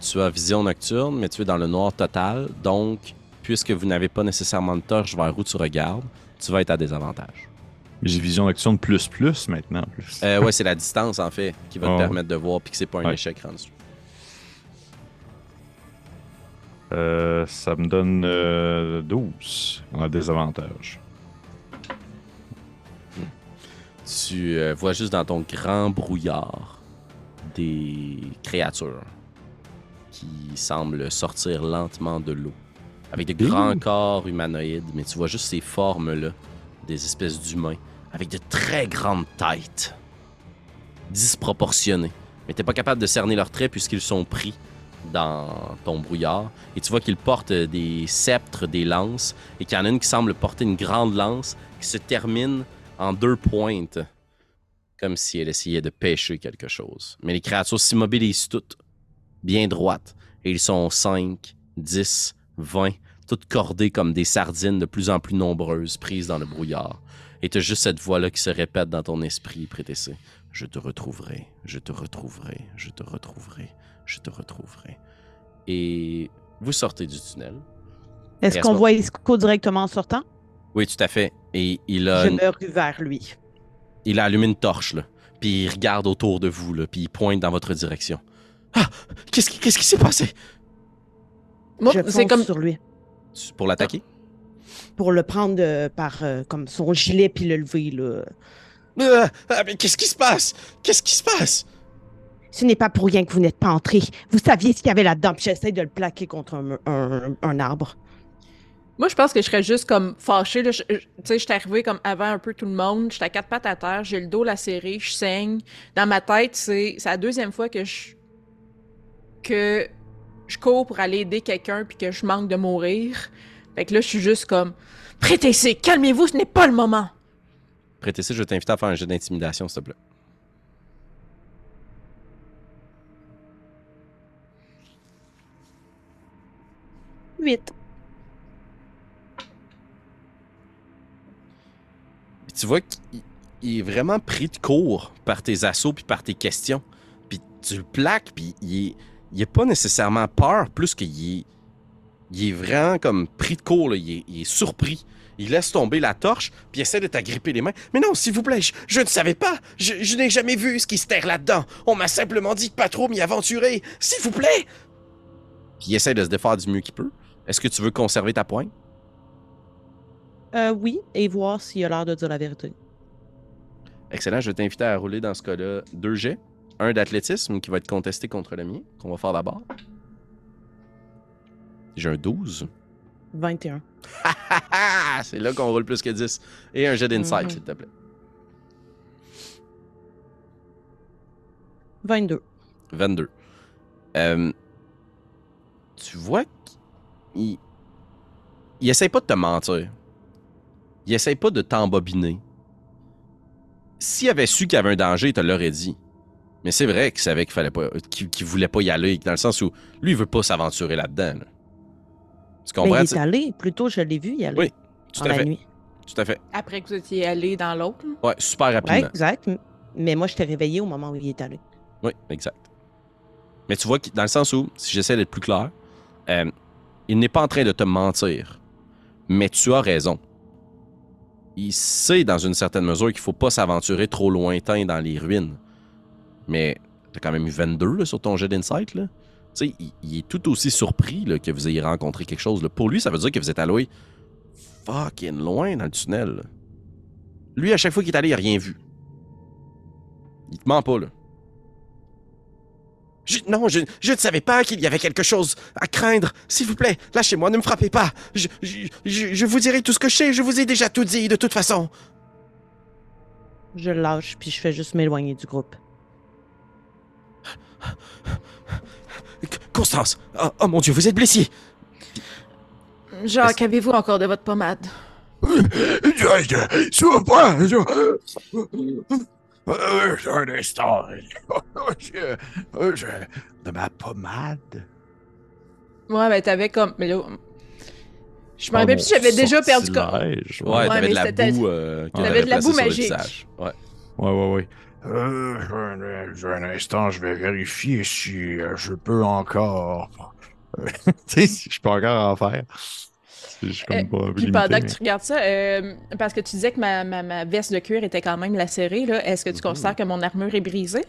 tu as vision nocturne, mais tu es dans le noir total. Donc, puisque vous n'avez pas nécessairement de torche vers où tu regardes, tu vas être à désavantage. Mais J'ai vision nocturne plus plus maintenant. en Plus. Euh, ouais, c'est la distance, en fait, qui va Oh. te permettre de voir, puis que c'est pas un Ouais. échec rendu. Euh, ça me donne euh, 12 en désavantage. Tu euh, vois juste dans ton grand brouillard des créatures. Qui semble sortir lentement de l'eau. Avec de grands corps humanoïdes, mais tu vois juste ces formes-là, des espèces d'humains, avec de très grandes têtes, disproportionnées. Mais t'es pas capable de cerner leurs traits puisqu'ils sont pris dans ton brouillard. Et tu vois qu'ils portent des sceptres, des lances, et qu'il y en a une qui semble porter une grande lance qui se termine en deux pointes, comme si elle essayait de pêcher quelque chose. Mais les créatures s'immobilisent toutes, bien droites, et ils sont 5, 10, 20, toutes cordées comme des sardines de plus en plus nombreuses, prises dans le brouillard. Et tu as juste cette voix-là qui se répète dans ton esprit, Prétessé. Je te retrouverai, je te retrouverai, je te retrouverai, je te retrouverai. Et vous sortez du tunnel. Est-ce qu'on voit Isco directement en sortant? Oui, tout à fait. Et il a, Je me rue vers lui. il a allumé une torche, là. Puis il regarde autour de vous, là. Puis il pointe dans votre direction. Ah! Qu'est-ce qui qu'est-ce qui s'est passé? Moi, je c'est fonce comme. sur lui Pour l'attaquer? pour le prendre euh, par euh, comme son gilet puis le lever. Là. Ah, ah, mais qu'est-ce qui se passe? Qu'est-ce qui se passe? Ce n'est pas pour rien que vous n'êtes pas entré. Vous saviez ce qu'il y avait là-dedans. Puis j'essaie de le plaquer contre un, un- un arbre. Moi, je pense que je serais juste comme fâchée. Tu sais, je suis arrivée comme avant un peu tout le monde. J'étais à quatre pattes à terre. J'ai le dos lacéré. Je saigne. Dans ma tête, c'est c'est la deuxième fois que je. Que je cours pour aller aider quelqu'un puis que je manque de mourir. Fait que là, je suis juste comme. Prêtez-y, calmez-vous, ce n'est pas le moment. Prétessé, je vais t'inviter à faire un jeu d'intimidation, s'il te plaît. Huit. Puis tu vois qu'il il est vraiment pris de court par tes assauts puis par tes questions. Puis tu le plaques, puis il est, il est pas nécessairement peur, plus qu'il est, il est vraiment comme pris de court, là. Il, est, il est surpris. Il laisse tomber la torche, puis essaie de t'agripper les mains. Mais non, s'il vous plaît, je, je ne savais pas. Je, je n'ai jamais vu ce qui se terre là-dedans. On m'a simplement dit de pas trop m'y aventurer. S'il vous plaît. Puis il essaie de se défaire du mieux qu'il peut. Est-ce que tu veux conserver ta poigne? Euh, oui, et voir s'il a l'air de dire la vérité. Excellent, je vais t'inviter à rouler dans ce cas-là deux jets. Un d'athlétisme qui va être contesté contre le mien, qu'on va faire d'abord. J'ai un 12. 21. C'est là qu'on roule plus que 10. Et un jet d'insight, Mhm. s'il te plaît. 22. 22. Euh, tu vois qu'il il essaye pas de te mentir. Il essaye pas de t'embobiner. S'il avait su qu'il y avait un danger, il te l'aurait dit. Mais c'est vrai qu'il savait qu'il fallait pas, qu'il qu'il voulait pas y aller, dans le sens où lui, il veut pas s'aventurer là-dedans. là. Tu Mais comprends? il est allé. Plutôt, je l'ai vu y aller. Oui, Tout à la fait. nuit. Tout à fait. Après que vous étiez allé dans l'autre. Ouais, super Ouais, rapidement. exact. Mais moi, je t'ai réveillé au moment où il est allé. Oui, exact. Mais tu vois, que- dans le sens où, si j'essaie d'être plus clair, euh, il n'est pas en train de te mentir. Mais tu as raison. Il sait, dans une certaine mesure, qu'il faut pas s'aventurer trop lointain dans les ruines. Mais t'as quand même eu 22 là, sur ton jet d'insight. Tu sais, il, est tout aussi surpris là, que vous ayez rencontré quelque chose. Pour lui, ça veut dire que vous êtes allé fucking loin dans le tunnel. Lui, à chaque fois qu'il est allé, il a rien vu. Il te ment pas, là. Je- non, je, ne savais pas qu'il y avait quelque chose à craindre. S'il vous plaît, lâchez-moi, ne me frappez pas. Je, je, vous dirai tout ce que je sais, je vous ai déjà tout dit, de toute façon. Je lâche, puis je fais juste m'éloigner du groupe. Constance, oh, oh mon Dieu, vous êtes blessée. Jacques, avez-vous encore de votre pommade? Je- Euh, Un instant. De ma pommade? Ouais, ben t'avais comme. Mais là. Je me Oh, rappelle plus si j'avais déjà perdu. Ouais, Ouais, t'avais mais de la boue. euh, T'avais de la boue sur le magique. visage. Ouais. ouais, ouais. ouais. Euh, un, je- un instant, je vais vérifier si euh, je peux encore. tu sais, si je peux encore en faire. Je Euh, pas Puis limité, pendant que tu regardes ça, euh, parce que tu disais que ma, ma, ma veste de cuir était quand même lacérée, là, est-ce que tu Mhm. considères que mon armure est brisée?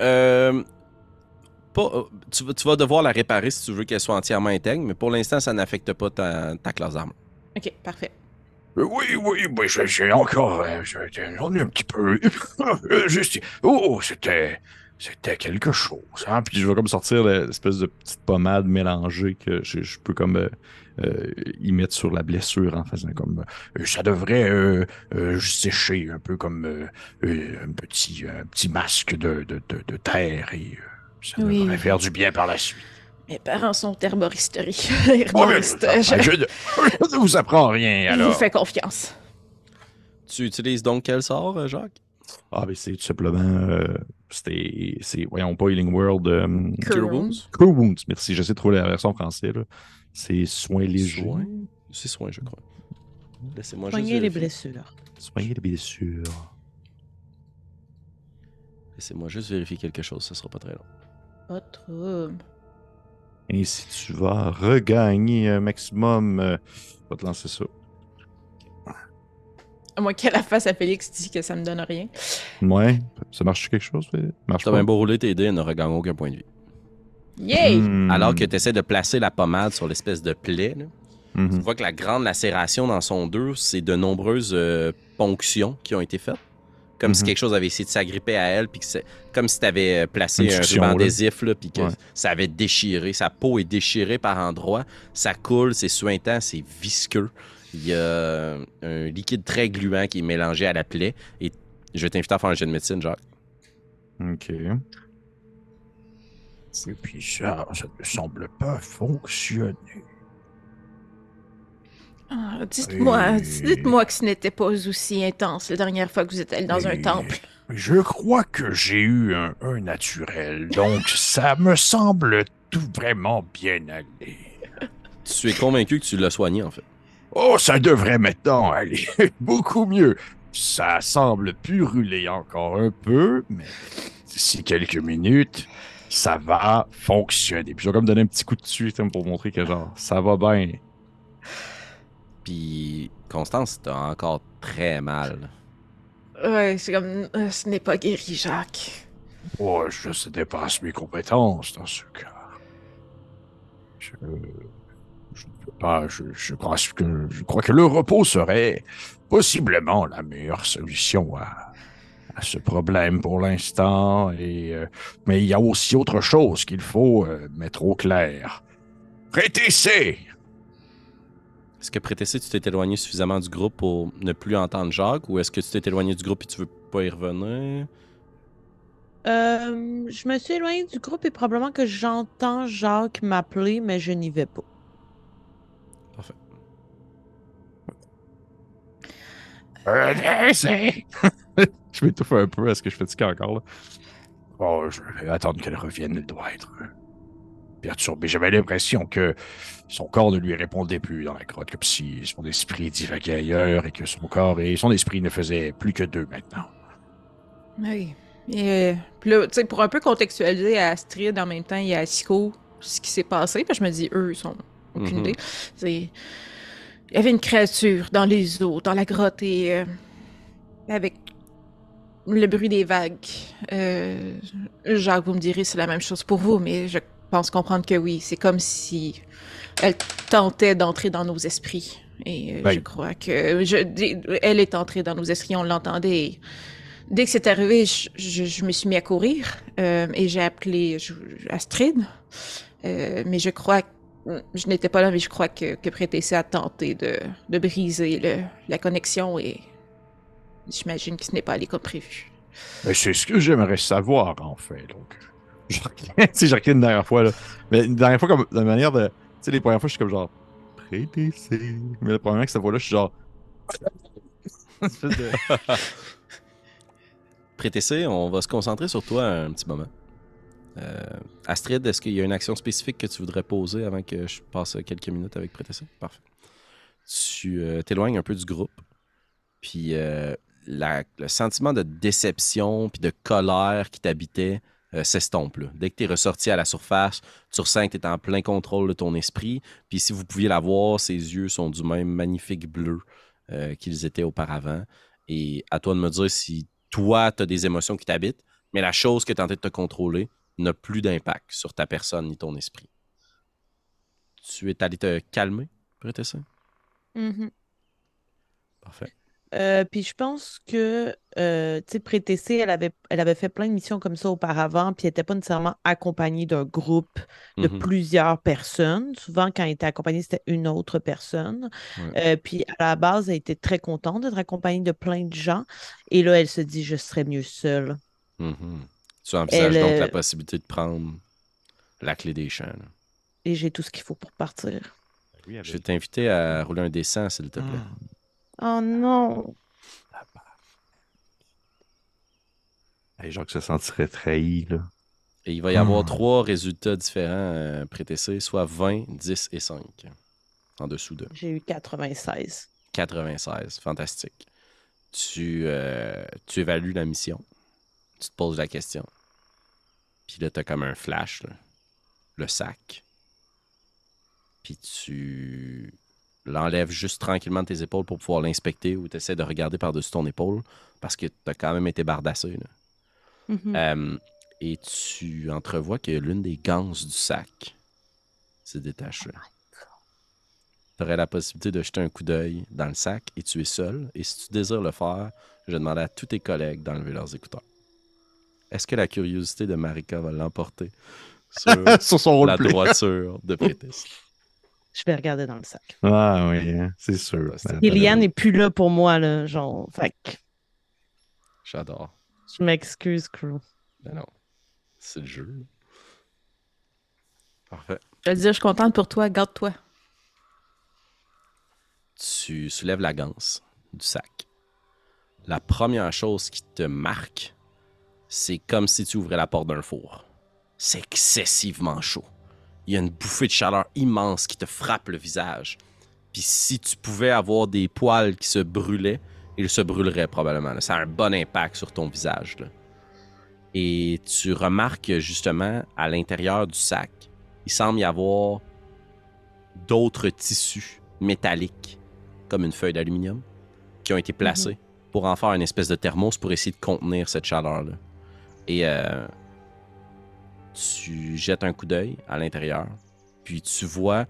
Euh, pas, tu, vas- tu vas devoir la réparer si tu veux qu'elle soit entièrement intègre, mais pour l'instant, ça n'affecte pas ta, ta classe d'arme. Ok, parfait. Oui, oui, oui, j'ai- encore. euh, j'ai- J'en ai un petit peu. Juste. Oh, c'était. C'était quelque chose. Hein? Puis je vais comme sortir l'espèce de petite pommade mélangée que je, je peux comme euh, euh, y mettre sur la blessure en faisant comme euh, ça devrait euh, euh, sécher un peu comme un petit un petit masque de, de, de, de terre et euh, ça Oui. devrait faire du bien par la suite. Mes parents sont herboristeries. Oh, Herboristes. ça- je, je, je ne vous apprends rien je vous alors. fais confiance. Tu utilises donc quel sort, euh, Jacques? Ah, mais c'est tout simplement. euh, c'était. C'est. Voyons pas Healing World. euh, Cure Wounds. Cure Wounds. Merci, j'essaie de trouver la version française. là. C'est soins légers. Soins? C'est soin, je crois. Laissez-moi juste Soigner les blessures. Soigner les blessures. Laissez-moi juste vérifier quelque chose, ça sera pas très long. Pas de trouble. Ainsi, tu vas regagner un maximum. euh, je vais te lancer ça. À moins qu'à la face à Félix dit que ça me donne rien. Ouais. Ça marche quelque chose? ça Marche T'as pas? bien beau rouler tes dés, elle ne regagne aucun point de vie. Yay! Hmm. Alors que tu essaies de placer la pommade sur l'espèce de plaie, là, Mhm. tu vois que la grande lacération dans son dos, c'est de nombreuses euh, ponctions qui ont été faites. Comme si Mhm. quelque chose avait essayé de s'agripper à elle, puis que c'est comme si tu avais placé Une un ruban adhésif, là, puis que Ouais. ça avait déchiré. Sa peau est déchirée par endroits, ça coule, c'est suintant, c'est visqueux. Il y a un liquide très gluant qui est mélangé à la plaie. Et je vais t'inviter à faire un jet de médecine, Jacques. Ok. Et puis ça, ça ne semble pas fonctionner. Ah, dites-moi, Et- dites-moi que ce n'était pas aussi intense la dernière fois que vous êtes allé dans un temple. Je crois que j'ai eu un, un naturel, donc ça me semble tout vraiment bien aller. Tu es convaincu que tu l'as soigné, en fait? Oh, ça devrait maintenant aller beaucoup mieux. Ça semble purulé encore un peu, mais d'ici quelques minutes, ça va fonctionner. Puis je vais comme donner un petit coup de dessus sais, pour montrer que genre, ça va bien. Puis, Constance, t'as encore très mal. Ouais, c'est comme. euh, ce n'est pas guéri, Jacques. Oh, je, ça dépasse mes compétences dans ce cas. Je, je ne peux pas. Je, je crois que, je crois que le repos serait possiblement la meilleure solution à, à ce problème pour l'instant. Et, euh, mais il y a aussi autre chose qu'il faut euh, mettre au clair. Prêtez-c'est! Est-ce que Prétessé, tu t'es éloigné suffisamment du groupe pour ne plus entendre Jacques ou est-ce que tu t'es éloigné du groupe et tu veux pas y revenir? Euh, je me suis éloignée du groupe et probablement que j'entends Jacques m'appeler, mais je n'y vais pas. Parfait. Prêtez-c'est! je m'étouffe un peu. Est-ce que je fatigue encore là? Oh, je vais attendre qu'elle revienne. Elle doit être perturbée. J'avais l'impression que son corps ne lui répondait plus dans la grotte, comme si son esprit divaguait ailleurs et que son corps et son esprit ne faisaient plus que deux maintenant. Oui. Et euh, puis là, tu sais, pour un peu contextualiser à Astrid, en même temps, il y a Siko, ce qui s'est passé, parce que je me dis, eux, ils sont aucune Mhm. idée. C'est. Il y avait une créature dans les eaux, dans la grotte, et. euh, avec le bruit des vagues. Euh, Jacques, vous me direz, c'est la même chose pour vous, mais je pense comprendre que oui. C'est comme si elle tentait d'entrer dans nos esprits. Et euh, je crois que. Je, elle est entrée dans nos esprits, on l'entendait. Dès que c'est arrivé, je, je- je me suis mis à courir euh, et j'ai appelé je- Astrid. Euh, mais je crois que je n'étais pas là, mais je crois que, que Prétessé a tenté de, de briser le- la connexion et j'imagine que ce n'est pas allé comme prévu. C'est ce que j'aimerais savoir, en fait. Donc, je je regarde une dernière fois, là. Mais une dernière fois, comme de manière de. Tu sais, les premières fois, je suis comme genre. Prêtez-c'est. Mais la première fois que cette fois-là, je suis genre. De- Prétessé, on va se concentrer sur toi un petit moment. Euh, Astrid, est-ce qu'il y a une action spécifique que tu voudrais poser avant que je passe quelques minutes avec Prétessé? Parfait. Tu euh, t'éloignes un peu du groupe. Puis euh, la- le sentiment de déception puis de colère qui t'habitait euh, s'estompe. Dès que tu es ressorti à la surface, tu ressens que tu es en plein contrôle de ton esprit. Puis si vous pouviez la voir, ses yeux sont du même magnifique bleu euh, qu'ils étaient auparavant. Et à toi de me dire si toi, tu as des émotions qui t'habitent, mais la chose que tu tentais de te contrôler n'a plus d'impact sur ta personne ni ton esprit. Tu es allé te calmer, Prétessé? Mhm. Parfait. Euh, puis je pense que, euh, tu sais, Prétessé, elle avait, elle avait fait plein de missions comme ça auparavant, puis elle n'était pas nécessairement accompagnée d'un groupe de Mhm. plusieurs personnes. Souvent, quand elle était accompagnée, c'était une autre personne. Ouais. Euh, puis à la base, elle était très contente d'être accompagnée de plein de gens. Et là, elle se dit, je serais mieux seule. Mhm. Tu envisages Elle, donc euh, la possibilité de prendre la clé des champs. là. Et j'ai tout ce qu'il faut pour partir. Oui, Je vais t'inviter à rouler un dessin, s'il te plaît. Oh non! Hey, Jacques se sentirait trahi, là. Et il va y avoir Hmm. trois résultats différents euh, prétessés, soit 20, 10 et 5. En dessous de J'ai eu 96. 96. Fantastique. Tu, euh, tu évalues la mission. Tu te poses la question. Puis là, tu as comme un flash. là. Le sac. Puis tu l'enlèves juste tranquillement de tes épaules pour pouvoir l'inspecter ou tu essaies de regarder par-dessus ton épaule parce que tu as quand même été bardassé. là. Mhm. Euh, et tu entrevois que l'une des ganses du sac se détache. tu aurais la possibilité de jeter un coup d'œil dans le sac et tu es seul. Et si tu désires le faire, je vais demander à tous tes collègues d'enlever leurs écouteurs. Est-ce que la curiosité de Marika va l'emporter sur Sur son la droiture de Prétis? Je vais regarder dans le sac. Ah oui, hein, c'est sûr. Man. Eliane n'est plus là pour moi, là. Genre, fait que J'adore. je m'excuse, crew. Ben non. C'est le jeu. Parfait. Je vais te dire, je suis contente pour toi, garde-toi. tu soulèves la ganse du sac. La première chose qui te marque, c'est comme si tu ouvrais la porte d'un four. C'est excessivement chaud. Il y a une bouffée de chaleur immense qui te frappe le visage. Puis si tu pouvais avoir des poils qui se brûlaient, ils se brûleraient probablement. là. Ça a un bon impact sur ton visage. là. Et tu remarques justement à l'intérieur du sac, il semble y avoir d'autres tissus métalliques comme une feuille d'aluminium, qui ont été placés pour en faire une espèce de thermos pour essayer de contenir cette chaleur-là. Et euh, tu jettes un coup d'œil à l'intérieur, puis tu vois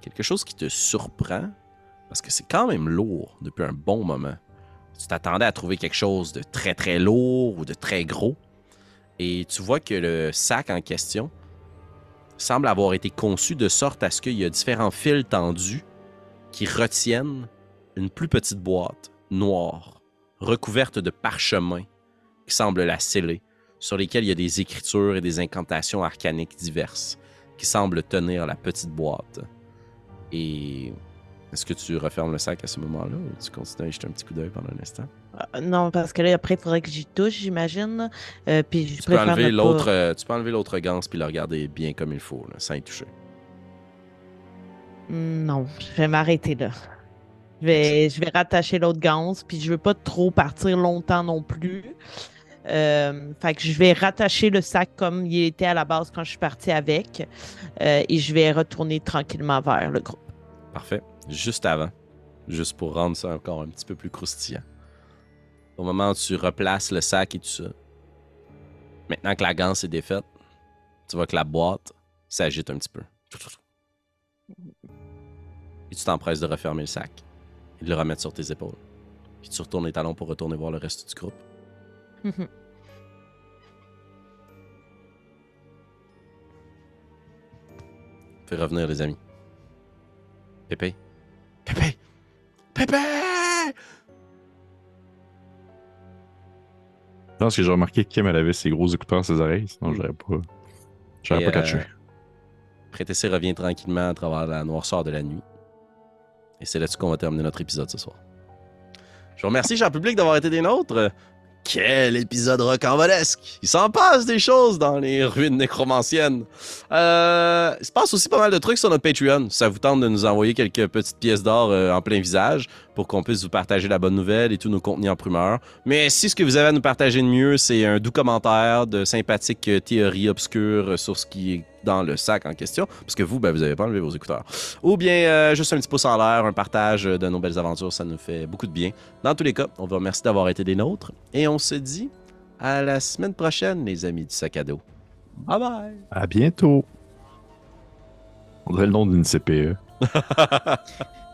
quelque chose qui te surprend, parce que c'est quand même lourd depuis un bon moment. Tu t'attendais à trouver quelque chose de très très lourd ou de très gros, et tu vois que le sac en question semble avoir été conçu de sorte à ce qu'il y a différents fils tendus qui retiennent une plus petite boîte noire, recouverte de parchemins qui semblent la sceller, sur lesquels il y a des écritures et des incantations arcaniques diverses qui semblent tenir la petite boîte. Et est-ce que tu refermes le sac à ce moment-là ou tu continues à jeter un petit coup d'œil pendant un instant? Euh, non, parce que là, après, il faudrait que j'y touche, j'imagine. Euh, puis je Tu peux enlever pas- l'autre, euh, tu peux enlever l'autre ganse puis le regarder bien comme il faut, là, sans y toucher. Non, je vais m'arrêter là. Je vais, je vais rattacher l'autre ganse, puis je veux pas trop partir longtemps non plus. Euh, fait que je vais rattacher le sac comme il était à la base quand je suis partie avec, euh, et je vais retourner tranquillement vers le groupe. Parfait. Juste avant, juste pour rendre ça encore un petit peu plus croustillant. Au moment où tu replaces le sac et tout ça, maintenant que la ganse est défaite, tu vois que la boîte s'agite un petit peu. Et tu t'empresses de refermer le sac et de le remettre sur tes épaules. Puis tu retournes les talons pour retourner voir le reste du groupe. Fais revenir les amis. Pépé. Pépé. Pépé! Je pense que j'ai remarqué que Kim, elle avait ses gros écouteurs à ses oreilles, sinon j'aurais pas. J'aurais pas catché. euh, Prétessé revient tranquillement à travers la noirceur de la nuit. Et c'est là-dessus qu'on va terminer notre épisode ce soir. Je vous remercie, cher public, d'avoir été des nôtres. Quel épisode rocambolesque! Il s'en passe des choses dans les ruines nécromanciennes. Euh, il se passe aussi pas mal de trucs sur notre Patreon. Ça vous tente de nous envoyer quelques petites pièces d'or euh, en plein visage pour qu'on puisse vous partager la bonne nouvelle et tous nos contenus en primeur. Mais si ce que vous avez à nous partager de mieux, c'est un doux commentaire de sympathique euh, théorie obscure sur ce qui est dans le sac en question, parce que vous, ben, vous avez pas enlevé vos écouteurs. Ou bien euh, juste un petit pouce en l'air, un partage de nos belles aventures, ça nous fait beaucoup de bien. Dans tous les cas, on vous remercie d'avoir été des nôtres et on se dit à la semaine prochaine, les amis du sac à dos. Bye bye! À bientôt. On dirait le nom d'une CPE.